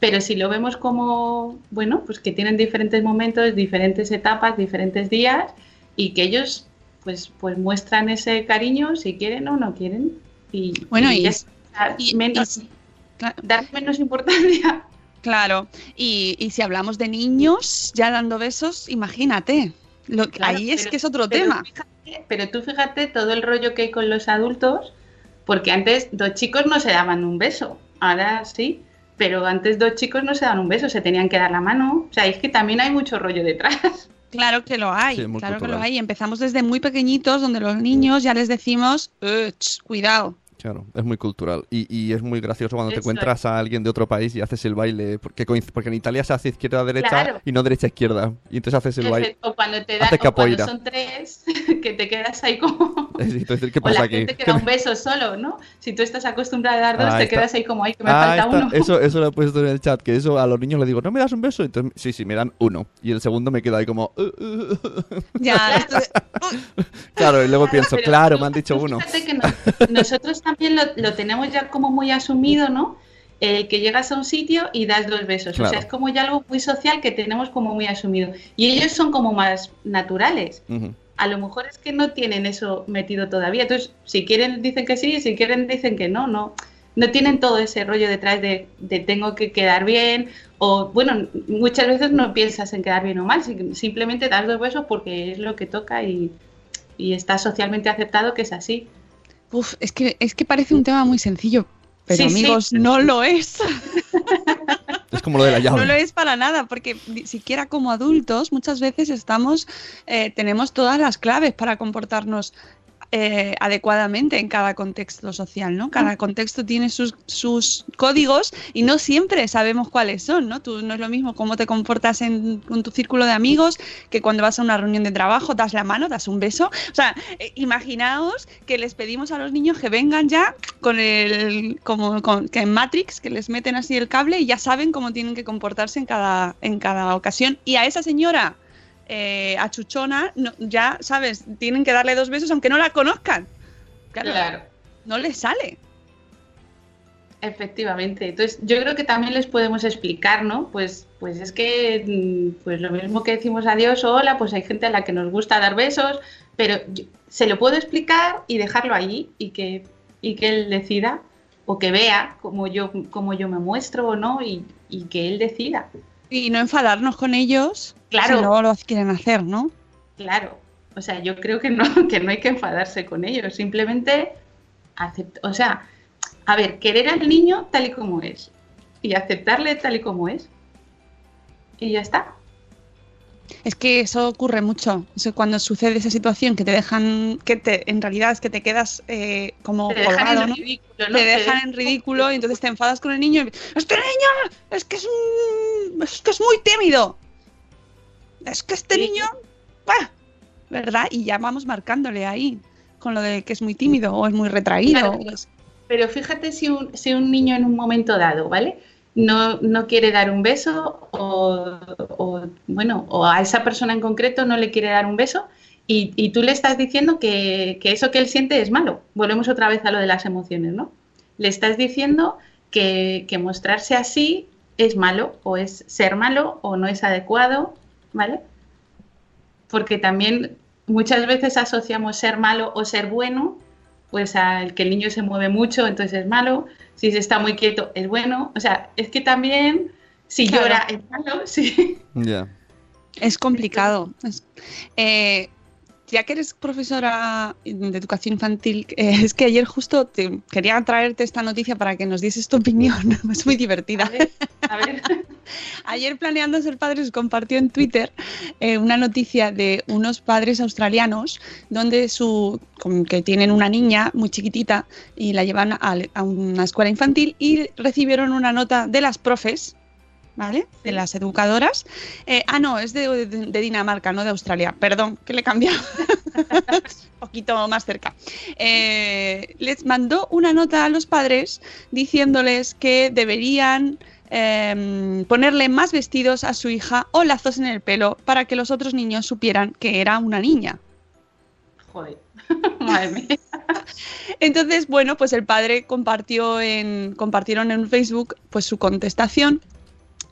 Pero si lo vemos como, bueno, pues que tienen diferentes momentos, diferentes etapas, diferentes días y que ellos pues, pues muestran ese cariño si quieren o no quieren. Y, Bueno, y- menos, y- Claro, dar menos importancia. Claro. Y, y si hablamos de niños ya dando besos, imagínate. Lo, Claro, ahí es pero- que es otro pero tema. fíjate- pero tú fíjate todo el rollo que hay con los adultos, porque antes dos chicos no se daban un beso, ahora sí, pero antes dos chicos no se daban un beso, se tenían que dar la mano. O sea, es que también hay mucho rollo detrás. Claro que lo hay, Sí, claro que lo hay. Empezamos desde muy pequeñitos, donde los niños ya les decimos, "Eh, cuidado. Claro, es muy cultural. Y, y es muy gracioso cuando te encuentras a alguien de otro país y haces el baile. Porque, porque en Italia se hace izquierda-derecha Claro. y no derecha-izquierda. Y entonces haces el baile. O cuando te da, o cuando son tres, que te quedas ahí como. Entonces, ¿qué O pasa la aquí? gente que da un beso solo, ¿no? Si tú estás acostumbrada a dar dos, Ah, te está. quedas ahí como, ay, que me Ah, falta está. uno. Eso, eso lo he puesto en el chat, que eso a los niños les digo, ¿no me das un beso? Entonces, sí, sí, me dan uno. Y el segundo me queda ahí como... "Uh, uh, uh". Ya, esto Claro, y luego pienso, pero claro, tú- me han dicho uno. fíjate que no- nosotros también lo, lo tenemos ya como muy asumido, ¿no? el que llegas a un sitio y das dos besos. O sea, es como ya algo muy social que tenemos como muy asumido. Y ellos son como más naturales. A lo mejor es que no tienen eso metido todavía. Entonces, si quieren dicen que sí, si quieren dicen que no, no. No tienen todo ese rollo detrás de, de tengo que quedar bien o, bueno, muchas veces no piensas en quedar bien o mal, si- simplemente das dos besos porque es lo que toca y, y está socialmente aceptado que es así. Uf, es que, es que parece un tema muy sencillo, pero Sí, sí. amigos, no lo es. Es como lo de la llave. No lo es para nada, porque ni siquiera como adultos muchas veces estamos, eh, tenemos todas las claves para comportarnos eh, adecuadamente en cada contexto social, ¿no? Cada contexto tiene sus, sus códigos y no siempre sabemos cuáles son, ¿no? Tú no es lo mismo cómo te comportas en, tu círculo de amigos que cuando vas a una reunión de trabajo, das la mano, das un beso. O sea, eh, imaginaos que les pedimos a los niños que vengan ya con el, como con, que en Matrix, que les meten así el cable y ya saben cómo tienen que comportarse en cada, en cada ocasión. Y a esa señora eh, achuchona, no- ya sabes, tienen que darle dos besos aunque no la conozcan. Claro, Claro. no les sale. Efectivamente. Entonces, yo creo que también les podemos explicar, ¿no? Pues, pues es que, mm, pues lo mismo que decimos adiós o hola, pues hay gente a la que nos gusta dar besos, pero yo- se lo puedo explicar y dejarlo allí y que, y que él decida o que vea cómo yo, cómo yo me muestro o no y, y que él decida. Y no enfadarnos con ellos Claro. si luego lo quieren hacer, ¿no? Claro. O sea, yo creo que no, que no hay que enfadarse con ellos, simplemente aceptar, o sea, a ver, querer al niño tal y como es y aceptarle tal y como es. Y ya está. Es que eso ocurre mucho. O sea, cuando sucede esa situación que te dejan, que te, en realidad es que te quedas eh, como Te dejan colgado, en ¿no? ridículo, ¿no? Te dejan en ridículo y entonces te enfadas con el niño y este niño es que es un, es que es muy tímido. Es que este niño, ¡buah! ¿verdad? Y ya vamos marcándole ahí con lo de que es muy tímido o es muy retraído. Claro. Pero fíjate si un, si un niño en un momento dado, ¿vale? No, no quiere dar un beso o, o, bueno, o a esa persona en concreto no le quiere dar un beso y, y tú le estás diciendo que, que eso que él siente es malo. Volvemos otra vez a lo de las emociones, ¿no? Le estás diciendo que, que mostrarse así es malo o es ser malo o no es adecuado, ¿vale? Porque también muchas veces asociamos ser malo o ser bueno pues al que el niño se mueve mucho, entonces es malo, si se está muy quieto es bueno, o sea, es que también si Claro. llora es malo, sí. Ya. Es complicado. Eh, ya que eres profesora de educación infantil, eh, es que ayer justo te, quería traerte esta noticia para que nos dieses tu opinión. Es muy divertida. A ver, a ver. Ayer planeando ser padres compartió en Twitter eh, una noticia de unos padres australianos donde su que tienen una niña muy chiquitita y la llevan a, a una escuela infantil y recibieron una nota de las profes. ¿Vale? De las educadoras. Eh, ah, no, es de, de- de Dinamarca, no de Australia. Perdón, que le he cambiado. Un poquito más cerca. Eh, les mandó una nota a los padres diciéndoles que deberían em, ponerle más vestidos a su hija o lazos en el pelo para que los otros niños supieran que era una niña. Joder, madre mía. Entonces, bueno, pues el padre compartió en, compartieron en Facebook pues su contestación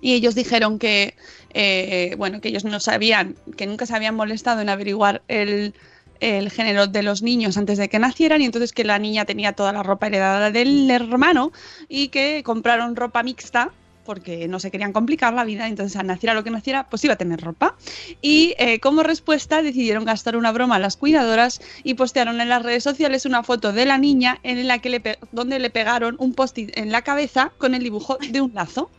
y ellos dijeron que, eh, bueno, que ellos no sabían, que nunca se habían molestado en averiguar el, el género de los niños antes de que nacieran y entonces que la niña tenía toda la ropa heredada del hermano y que compraron ropa mixta porque no se querían complicar la vida, entonces al naciera lo que naciera, pues iba a tener ropa. Y eh, como respuesta decidieron gastar una broma a las cuidadoras y postearon en las redes sociales una foto de la niña en la que le donde le pegaron un post-it en la cabeza con el dibujo de un lazo.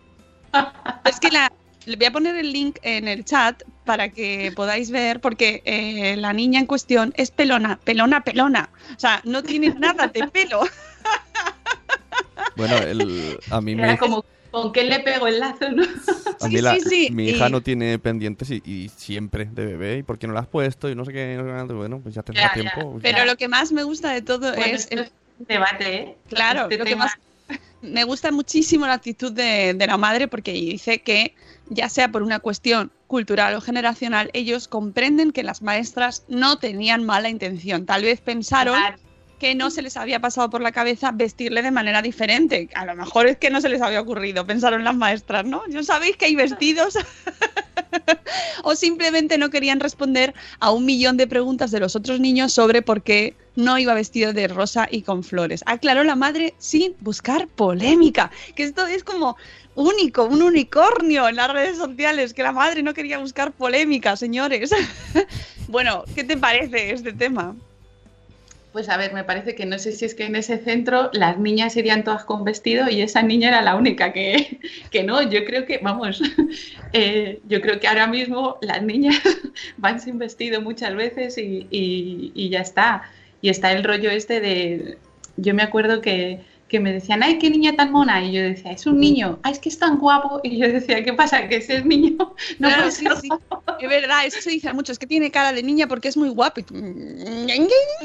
Es que la, le voy a poner el link en el chat para que podáis ver, porque eh, la niña en cuestión es pelona, pelona, pelona. O sea, no tiene nada de pelo. Bueno, el, a mí me. Era como, ¿con qué le pego el lazo, no? A Sí, mí la- sí, sí, mi y- hija no tiene pendientes y, y siempre de bebé. ¿Y por qué no la has puesto? Y no sé qué. Bueno, pues ya tendrá Ya, ya. tiempo. Pero lo que más me gusta de todo Bueno, es esto el es un debate, ¿eh? Claro, Este lo que más me gusta muchísimo la actitud de, la madre porque dice que ya sea por una cuestión cultural o generacional, ellos comprenden que las maestras no tenían mala intención. Tal vez pensaron que no se les había pasado por la cabeza vestirle de manera diferente. A lo mejor es que no se les había ocurrido, pensaron las maestras, ¿no? ¿Ya sabéis que hay vestidos? o simplemente no querían responder a un millón de preguntas de los otros niños sobre por qué no iba vestido de rosa y con flores. Aclaró la madre sin buscar polémica, que esto es como único, un unicornio en las redes sociales, que la madre no quería buscar polémica, señores. bueno, ¿qué te parece este tema? Pues a ver, me parece que no sé si es que en ese centro las niñas irían todas con vestido y esa niña era la única que, que no. Yo creo que, vamos, eh, yo creo que ahora mismo las niñas van sin vestido muchas veces y, y ya está. Y está el rollo este de, yo me acuerdo que que me decían, ay, qué niña tan mona. Y yo decía, es un niño, ay, es que es tan guapo. Y yo decía, ¿qué pasa? Que ese es niño no puede ser Es verdad, eso se dice mucho, es que tiene cara de niña porque es muy guapo.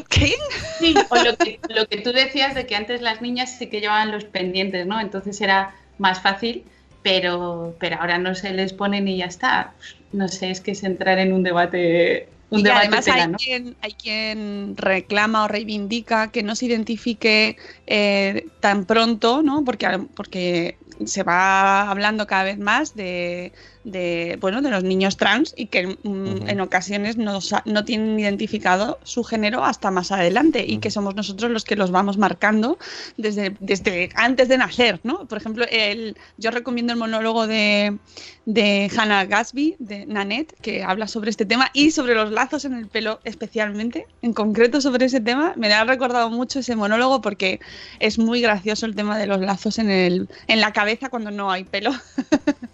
¿Qué? Sí, o lo que, lo que tú decías de que antes las niñas sí que llevaban los pendientes, ¿no? Entonces era más fácil, pero, pero ahora no se les ponen y ya está. No sé, es que es entrar en un debate y además hay, quien, hay quien reclama o reivindica que no se identifique eh, tan pronto, ¿no? Porque, porque se va hablando cada vez más de, de, bueno, de los niños trans y que mm, en ocasiones no, no, tienen identificado su género hasta más adelante y que somos nosotros los que los vamos marcando desde, desde antes de nacer, ¿no? Por ejemplo, el, yo recomiendo el monólogo de, de Hannah Gatsby, de Nanette, que habla sobre este tema y sobre los lazos en el pelo especialmente, en concreto sobre ese tema. Me ha recordado mucho ese monólogo porque es muy gracioso el tema de los lazos en, el, en la cabeza cuando no hay pelo.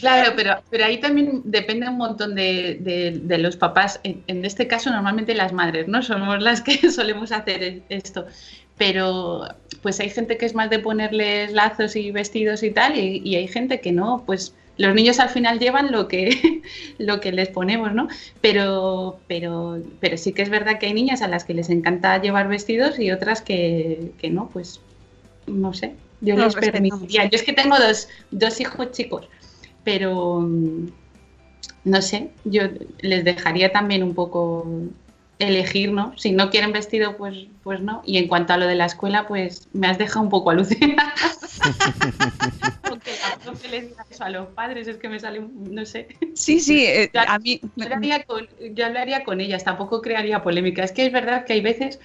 Claro, pero, pero ahí también depende un montón de, de, los papás. En, este caso, normalmente las madres, ¿no? Somos las que solemos hacer esto. Pero pues hay gente que es más de ponerles lazos y vestidos y tal, y, hay gente que no, pues los niños al final llevan lo que, lo que les ponemos, ¿no? Pero, pero, pero sí que es verdad que hay niñas a las que les encanta llevar vestidos y otras que, que no, pues no sé. Yo les permitiría. Yo es que tengo dos, dos hijos chicos pero mm, no sé, yo les dejaría también un poco elegir, ¿no? Si no quieren vestido, pues, pues no. Y en cuanto a lo de la escuela, pues me has dejado un poco alucinada. Porque la le diga eso a los padres, es que me sale, no sé. Sí, sí, eh, a mí... Yo hablaría, con, yo hablaría con ellas, tampoco crearía polémica. Es que es verdad que hay veces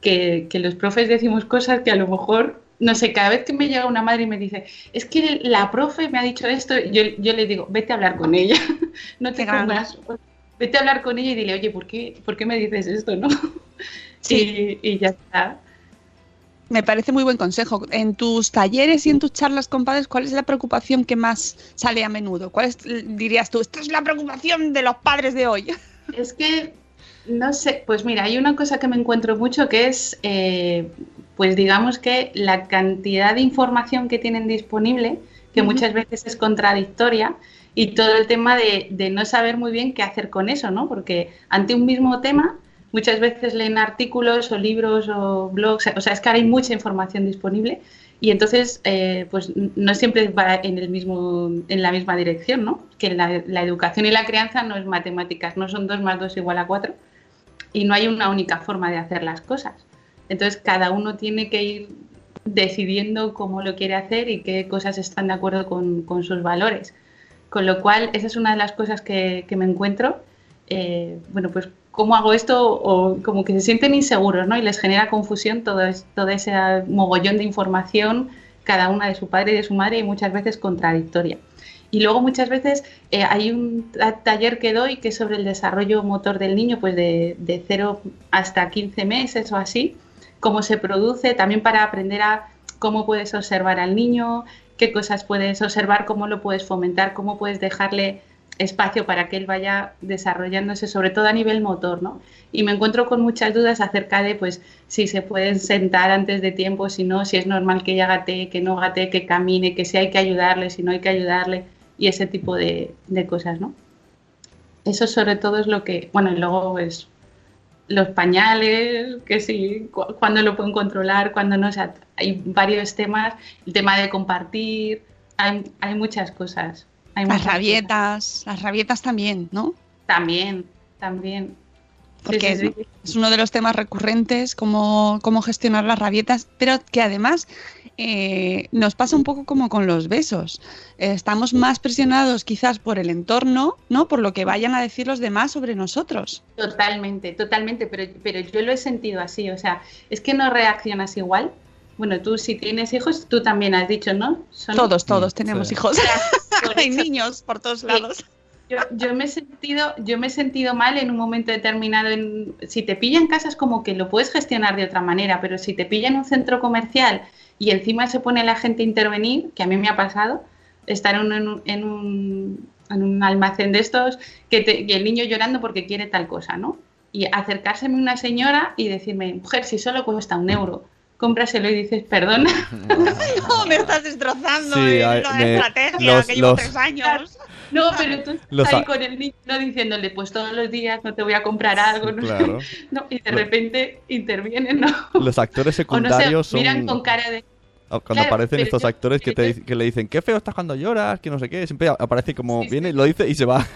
que, que los profes decimos cosas que a lo mejor no sé, cada vez que me llega una madre y me dice, es que la profe me ha dicho esto, yo, yo le digo, vete a hablar con ella, no te pongas, vete a hablar con ella y dile, oye, ¿por qué, ¿por qué me dices esto? ¿no? Sí. Y, ya está. Me parece muy buen consejo. En tus talleres y en tus charlas con padres, ¿cuál es la preocupación que más sale a menudo? ¿Cuál dirías tú? Esta es la preocupación de los padres de hoy. Es que, no sé, pues mira, hay una cosa que me encuentro mucho que es, eh, pues digamos que la cantidad de información que tienen disponible, que muchas veces es contradictoria, y todo el tema de, no saber muy bien qué hacer con eso, ¿no? Porque ante un mismo tema, muchas veces leen artículos o libros o blogs, o sea, es que ahora hay mucha información disponible y entonces, eh, pues no siempre va en, el mismo, en la misma dirección, ¿no? Que la, la, educación y la crianza no es matemáticas, no son dos más dos igual a cuatro y no hay una única forma de hacer las cosas. Entonces, cada uno tiene que ir decidiendo cómo lo quiere hacer y qué cosas están de acuerdo con, sus valores. Con lo cual, esa es una de las cosas que, me encuentro. Eh, bueno, pues cómo hago esto o como que se sienten inseguros, ¿no? Y les genera confusión todo, todo ese mogollón de información, cada una de su padre y de su madre y muchas veces contradictoria. Y luego muchas veces eh, hay un taller que doy que es sobre el desarrollo motor del niño, pues de, de 0 hasta 15 meses o así, cómo se produce, también para aprender a cómo puedes observar al niño, qué cosas puedes observar, cómo lo puedes fomentar, cómo puedes dejarle espacio para que él vaya desarrollándose, sobre todo a nivel motor, ¿no? Y me encuentro con muchas dudas acerca de, pues, si se pueden sentar antes de tiempo, si no, si es normal que ella gatee, que no gatee, que camine, que si hay que ayudarle, si no hay que ayudarle, y ese tipo de, cosas, ¿no? Eso sobre todo es lo que, bueno, y luego, pues, los pañales, que sí, cuándo lo pueden controlar, cuándo no. O sea, hay varios temas, el tema de compartir, hay, muchas cosas. las rabietas, las rabietas también, ¿no? También, también. Porque sí, sí. es uno de los temas recurrentes, cómo, cómo gestionar las rabietas, pero que además eh, nos pasa un poco como con los besos. Eh, estamos más presionados quizás por el entorno, ¿no? Por lo que vayan a decir los demás sobre nosotros. Totalmente, totalmente, pero, pero yo lo he sentido así, o sea, es que no reaccionas igual. Bueno, tú si tienes hijos, tú también has dicho, ¿no? Son- Todos, todos tenemos sí. hijos. Hay niños por todos lados. Yo, yo me he sentido, yo me he sentido mal en un momento determinado. En, si te pilla en casa es como que lo puedes gestionar de otra manera, pero si te pilla en un centro comercial y encima se pone la gente a intervenir, que a mí me ha pasado, estar en un, en un, en un- en un almacén de estos, que, te- y el niño llorando porque quiere tal cosa, ¿no? Y acercárseme una señora y decirme, mujer, si solo cuesta un euro, cómpraselo y dices, perdona. Me estás destrozando Sí, eh, ay, la me- estrategia los- que llevo los- tres años. No, pero tú estás ahí con el niño ¿no? diciéndole, pues todos los días no te voy a comprar algo. ¿no? Claro. No, y de repente intervienen, ¿no? Los actores O no sé, secundarios son... miran con cara de... Cuando Claro, aparecen estos yo- actores que, te, que le dicen, qué feo estás cuando lloras, que no sé qué, siempre aparece como, Sí, sí. viene, lo dice y se va.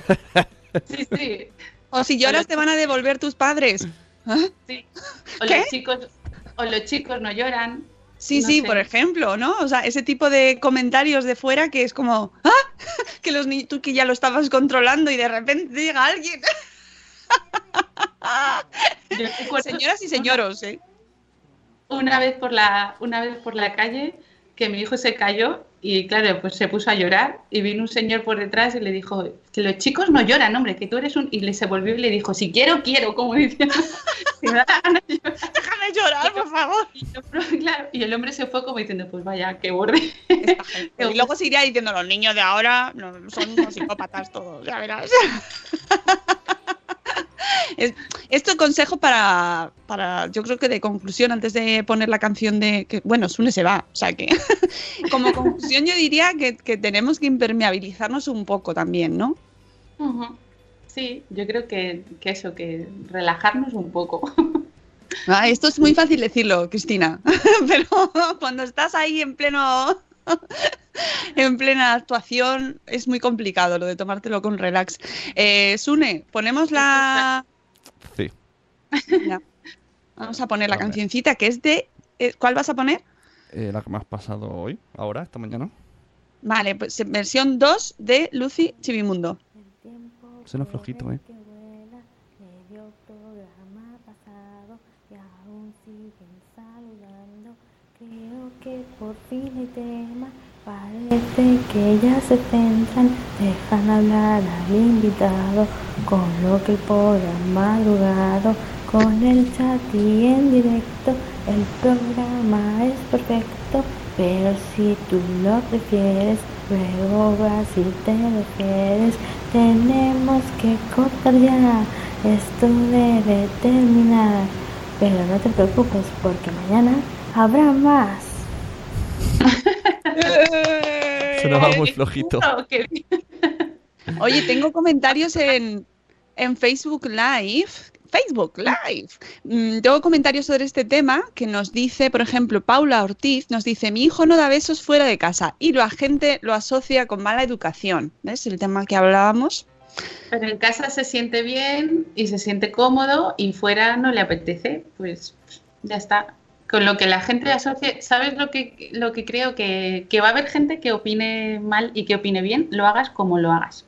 Sí, sí, O si lloras te van a devolver tus padres. ¿Ah? sí. O ¿Qué? los chicos, o los chicos no lloran. Sí, No sí, sé. por ejemplo, ¿no? O sea, ese tipo de comentarios de fuera que es como, ¡ah! Que los ni- tú que ya lo estabas controlando y de repente llega alguien. Yo Señoras y señoros, ¿eh? Una vez por la, una vez por la calle que mi hijo se cayó y claro, pues se puso a llorar y vino un señor por detrás y le dijo que los chicos no lloran, hombre, que tú eres un... Y le se volvió y le dijo, si quiero, quiero, como diciendo, si me da la gana de llorar. Déjame llorar, por favor. Y, yo, claro, y el hombre se fue como diciendo, pues vaya, qué borde. Y luego se iría diciendo, los niños de ahora no, son unos psicópatas todos, ya verás. Es- Esto consejo para, para, yo creo que de conclusión, antes de poner la canción de, que, bueno, Sune se va, o sea que, como conclusión yo diría que, que tenemos que impermeabilizarnos un poco también, ¿no? Sí, yo creo que, que eso, que relajarnos un poco. Ah, esto es muy fácil decirlo, Cristina, pero cuando estás ahí en pleno, en plena actuación es muy complicado lo de tomártelo con relax. Eh, Sune, ponemos la, Sí. Ya. Vamos a poner la cancioncita que es de, eh, ¿cuál vas a poner? Eh, la que me has pasado hoy, ahora, esta mañana. Vale, pues versión 2 de Lucy Chivimundo. Suena flojito, ¿eh? por fin hay tema. Parece que ya se centran, dejan hablar al invitado, coloque por el madrugado, con el chat y en directo. El programa es perfecto, pero si tú lo prefieres, luego vas y te refieres. Tenemos que cortar ya, esto debe terminar. Pero no te preocupes porque mañana habrá más. Sonaba muy flojito. Oye, tengo comentarios en, en Facebook Live. Facebook Live. Mm, tengo comentarios sobre este tema que nos dice, por ejemplo, Paula Ortiz nos dice, mi hijo no da besos fuera de casa y la gente lo asocia con mala educación. ¿Ves el tema que hablábamos? Pero en casa se siente bien y se siente cómodo y fuera no le apetece, pues ya está. Con lo que la gente asocia, ¿sabes lo que, lo que creo? Que, que va a haber gente que opine mal y que opine bien, lo hagas como lo hagas.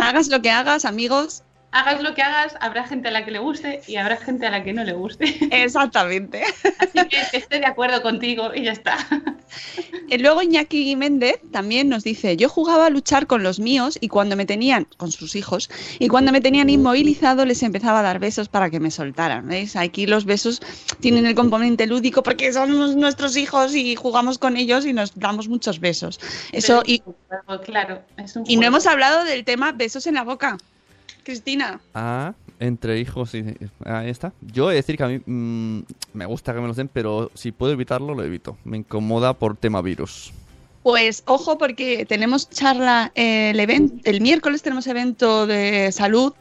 Hagas lo que hagas, amigos. Hagas lo que hagas, habrá gente a la que le guste y habrá gente a la que no le guste. Exactamente. Así que estoy de acuerdo contigo y ya está. Luego Iñaki Méndez también nos dice, yo jugaba a luchar con los míos y cuando me tenían, con sus hijos, y cuando me tenían inmovilizado les empezaba a dar besos para que me soltaran. ¿Veis? Aquí los besos tienen el componente lúdico porque son nuestros hijos y jugamos con ellos y nos damos muchos besos. Eso, y, claro, es un y no hemos hablado del tema besos en la boca. Cristina. Ah, entre hijos y... Ahí está. Yo he de decir que a mí mm, me gusta que me los den, pero si puedo evitarlo, lo evito. Me incomoda por tema virus. Pues ojo porque tenemos charla el evento, el miércoles tenemos evento de salud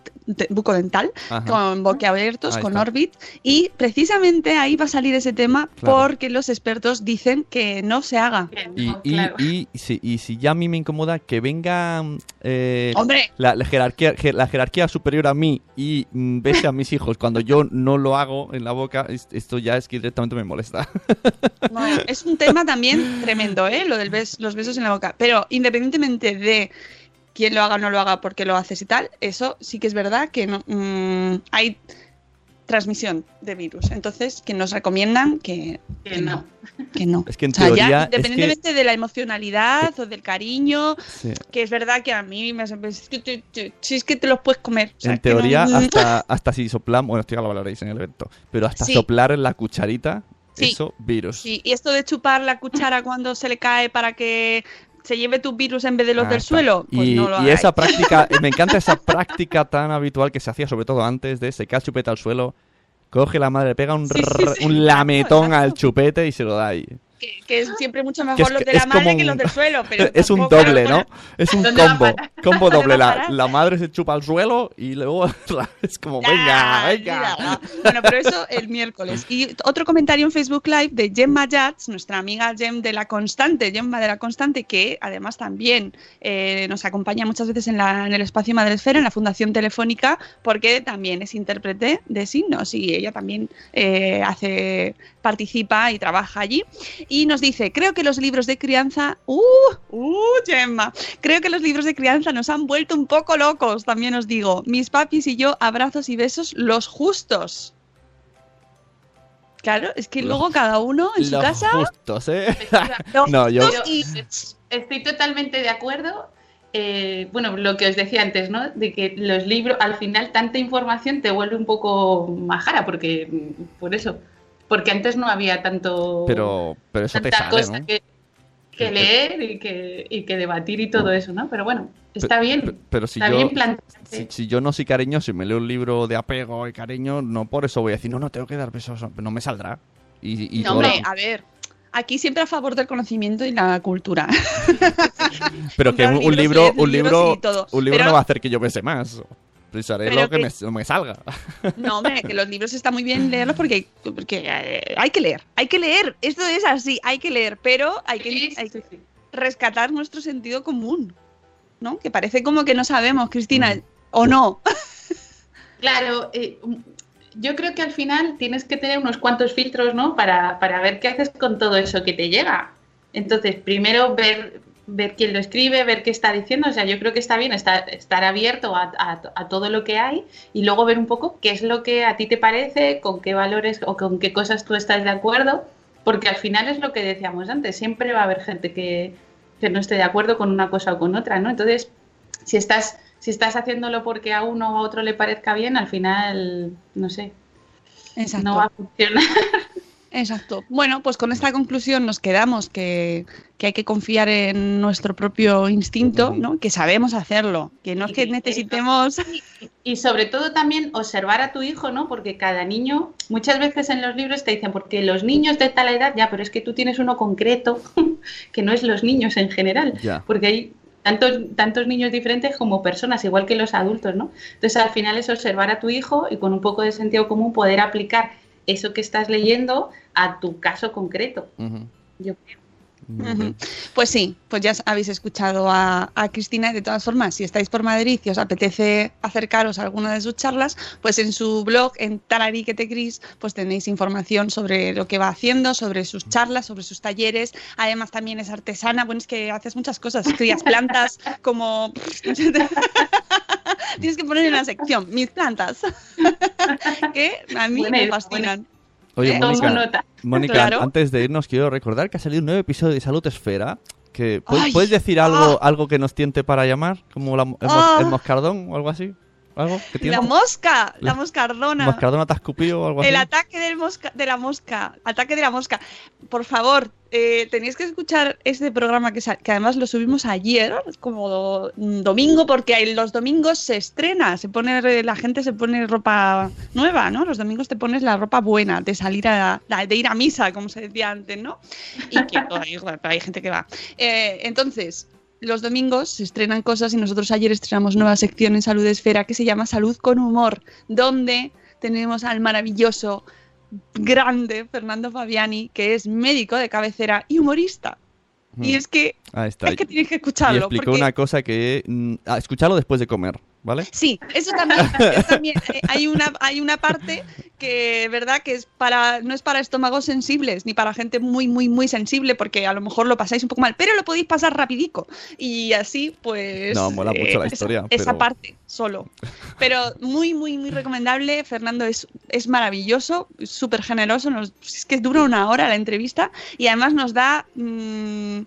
bucodental, Ajá. con boquiabiertos, con. Orbit, y precisamente ahí va a salir ese tema Claro. porque los expertos dicen que no se haga. Y, no, y, claro. y, si, y si ya a mí me incomoda que venga eh, Hombre, la, la jerarquía, je- la jerarquía superior a mí y mm, bese a mis hijos cuando yo no lo hago en la boca, es- esto ya es que directamente me molesta. es un tema también tremendo, ¿eh? Lo de los besos en la boca. Pero independientemente de quién lo haga o no lo haga, porque lo haces y tal, eso sí que es verdad que no, mm, hay transmisión de virus. Entonces, que nos recomiendan que, Que no. que no. Es que en O sea, ya, teoría es que- independientemente de la emocionalidad o del cariño, Sí. que es verdad que a mí me es que te- te- si es que te los puedes comer. o sea, En no- teoría, hasta, hasta si soplamos, bueno, esto ya lo hablaréis en el evento, pero hasta Sí. soplar la cucharita, Sí. eso, virus. Sí, y esto de chupar la cuchara cuando se le cae para que se lleve tus virus en vez de los Ah, del está. suelo, pues y, no lo y hagáis. esa práctica, me encanta esa práctica tan habitual que se hacía sobre todo antes de se cae el chupete al suelo, coge la madre, pega un, Sí, sí, rrr- sí, un lametón al chupete y se lo da ahí. Que, que es siempre mucho mejor Que es los de la madre que los del suelo. Pero es un doble, ¿no? Es un ¿Dónde va a combo. Combo ¿Dónde doble. La, la madre se chupa al suelo y luego es como, venga, Ya, venga. Bueno, pero eso el miércoles. Y otro comentario en Facebook Live de Gemma Yats, nuestra amiga Gem de la Constante, Gemma de la Constante, que además también eh, nos acompaña muchas veces en, la- en el espacio Madresfera, en la Fundación Telefónica, porque también es intérprete de signos y ella también eh, hace, participa y trabaja allí. Y nos dice, creo que los libros de crianza... ¡Uh! ¡Uh, Gemma! Creo que los libros de crianza nos han vuelto un poco locos, también os digo. Mis papis y yo, abrazos y besos los justos. Claro, es que Los- luego cada uno en su Los casa... justos, ¿eh? los No, yo- y- Estoy totalmente de acuerdo. eh, bueno, lo que os decía antes, ¿no? De que los libros, al final, tanta información te vuelve un poco majara, porque mm, por eso. Porque antes no había tanto. Pero, pero eso te sale, cosa ¿no? que, leer y que, y que debatir y todo eso, ¿no? Pero bueno, está bien. Pe- Pero si está yo, bien planteado. si, si yo no soy cariñoso y me leo un libro de apego y cariño, no por eso voy a decir, no, no, tengo que dar besos, no me saldrá. Y, y No, hombre, a ver. Aquí siempre a favor del conocimiento y la cultura. pero que un, libro, un libro, un libro Pero- no va a hacer que yo bese más. Pero lo que, que- me, lo me salga. No, hombre, que los libros está muy bien leerlos porque, porque eh, hay que leer. Hay que leer. Esto es así, hay que leer. Pero hay que, Sí, hay sí, que sí. rescatar nuestro sentido común. ¿No? Que parece como que no sabemos, Cristina. Mm. ¿O no? Claro, eh, yo creo que al final tienes que tener unos cuantos filtros, ¿no? Para, para ver qué haces con todo eso que te llega. Entonces, primero ver, ver quién lo escribe, ver qué está diciendo. O sea, yo creo que está bien estar, estar abierto a, a- a todo lo que hay y luego ver un poco qué es lo que a ti te parece, con qué valores o con qué cosas tú estás de acuerdo. Porque al final es lo que decíamos antes, siempre va a haber gente que, que no esté de acuerdo con una cosa o con otra, ¿no? Entonces, si estás, si estás haciéndolo porque a uno o a otro le parezca bien, al final, no sé, Exacto. no va a funcionar. Exacto. Bueno, pues con esta conclusión nos quedamos que, que hay que confiar en nuestro propio instinto, ¿no? Que sabemos hacerlo, que no es que necesitemos... Y sobre todo también observar a tu hijo, ¿no? Porque cada niño, muchas veces en los libros te dicen, porque los niños de tal edad, ya, pero es que tú tienes uno concreto, que no es los niños en general, Ya. porque hay tantos, tantos niños diferentes como personas, igual que los adultos, ¿no? Entonces al final es observar a tu hijo y con un poco de sentido común poder aplicar eso que estás leyendo a tu caso concreto. Yo creo. Pues sí, pues ya habéis escuchado a, a Cristina y de todas formas, si estáis por Madrid y os apetece acercaros a alguna de sus charlas, pues en su blog, en Tarariquete Cris, pues tenéis información sobre lo que va haciendo, sobre sus charlas, sobre sus talleres. Además también es artesana, bueno, es que haces muchas cosas, crías plantas como... Tienes que poner en la sección, mis plantas, que a mí me fascinan. Oye, ¿Eh? Mónica, nota. Mónica, Claro. antes de irnos quiero recordar que ha salido un nuevo episodio de Salud Esfera. Que, ¿puedes, Ay, puedes decir ah. algo, algo que nos tiente para llamar? Como la- el, Ah. el moscardón o algo así. ¿Algo tiene? La mosca, la La- moscardona. ¿Moscardón te escupido o algo así? El ataque del mosca, de la mosca. Ataque de la mosca. Por favor, eh, tenéis que escuchar este programa que, además lo subimos ayer, como do- domingo, porque los domingos se estrena, se pone la gente se pone ropa nueva, ¿no? Los domingos te pones la ropa buena de salir a la- de ir a misa, como se decía antes, ¿no? Y que hay, hay gente que va. Eh, entonces, los domingos se estrenan cosas y nosotros ayer estrenamos nueva sección en Salud Esfera que se llama Salud con Humor, donde tenemos al maravilloso, grande Fernando Fabiani, que es médico de cabecera y humorista. Y Mm. es que, Ahí está. es que tienes que y escucharlo. explicó porque- una cosa que... mm, ah, escucharlo después de comer, ¿vale? Sí, eso también, eso también, eh, hay una hay una parte que verdad que es para no es para estómagos sensibles ni para gente muy muy muy sensible porque a lo mejor lo pasáis un poco mal, pero lo podéis pasar rapidico. Y así pues No, mola mucho la esa- historia, Esa, pero- parte solo. Pero muy muy muy recomendable, Fernando es es maravilloso, súper generoso, nos, es que dura una hora la entrevista y además nos da mm,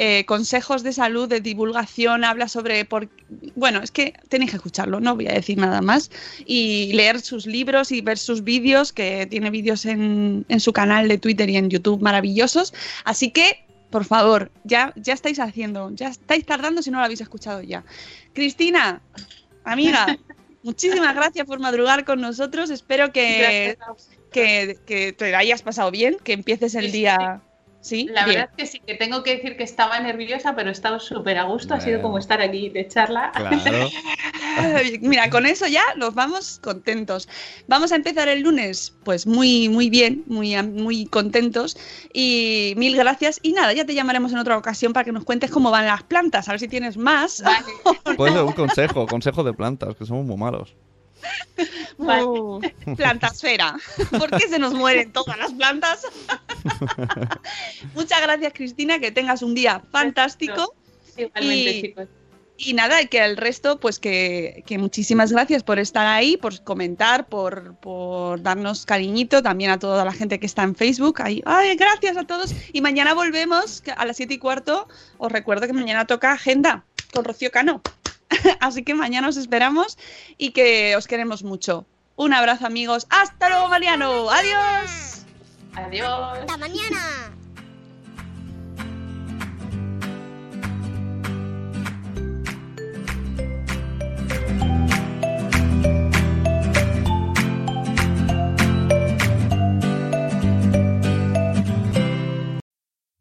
eh, consejos de salud, de divulgación, habla sobre por bueno, es que tenéis que escucharlo, no voy a decir nada más. Y leer sus libros y ver sus vídeos, que tiene vídeos en, en su canal de Twitter y en YouTube maravillosos. Así que, por favor, ya, ya estáis haciendo, ya estáis tardando si no lo habéis escuchado ya. Cristina, amiga, muchísimas gracias por madrugar con nosotros. Espero que, que, que te hayas pasado bien, que empieces el día. Sí, La bien. verdad es que sí, que tengo que decir que estaba nerviosa, pero he estado súper a gusto. Ha sido como estar aquí de charla. Claro. Mira, con eso ya nos vamos contentos. Vamos a empezar el lunes, pues muy, muy bien, muy, muy contentos. Y mil gracias. Y nada, ya te llamaremos en otra ocasión para que nos cuentes cómo van las plantas, a ver si tienes más. Vale. Puede ser un consejo, consejo de plantas, que somos muy malos. Vale. Plantasfera. ¿Por qué se nos mueren todas las plantas? Muchas gracias, Cristina, que tengas un día fantástico. Igualmente, Y- chicos. Y nada, y que el resto, pues que, que muchísimas gracias por estar ahí, por comentar, por, por darnos cariñito, también a toda la gente que está en Facebook. Ahí, ay, gracias a todos. Y mañana volvemos a las 7 y cuarto. Os recuerdo que mañana toca agenda con Rocío Cano. Así que mañana os esperamos y que os queremos mucho. Un abrazo, amigos. Hasta luego, Mariano. Adiós. Adiós. Hasta mañana.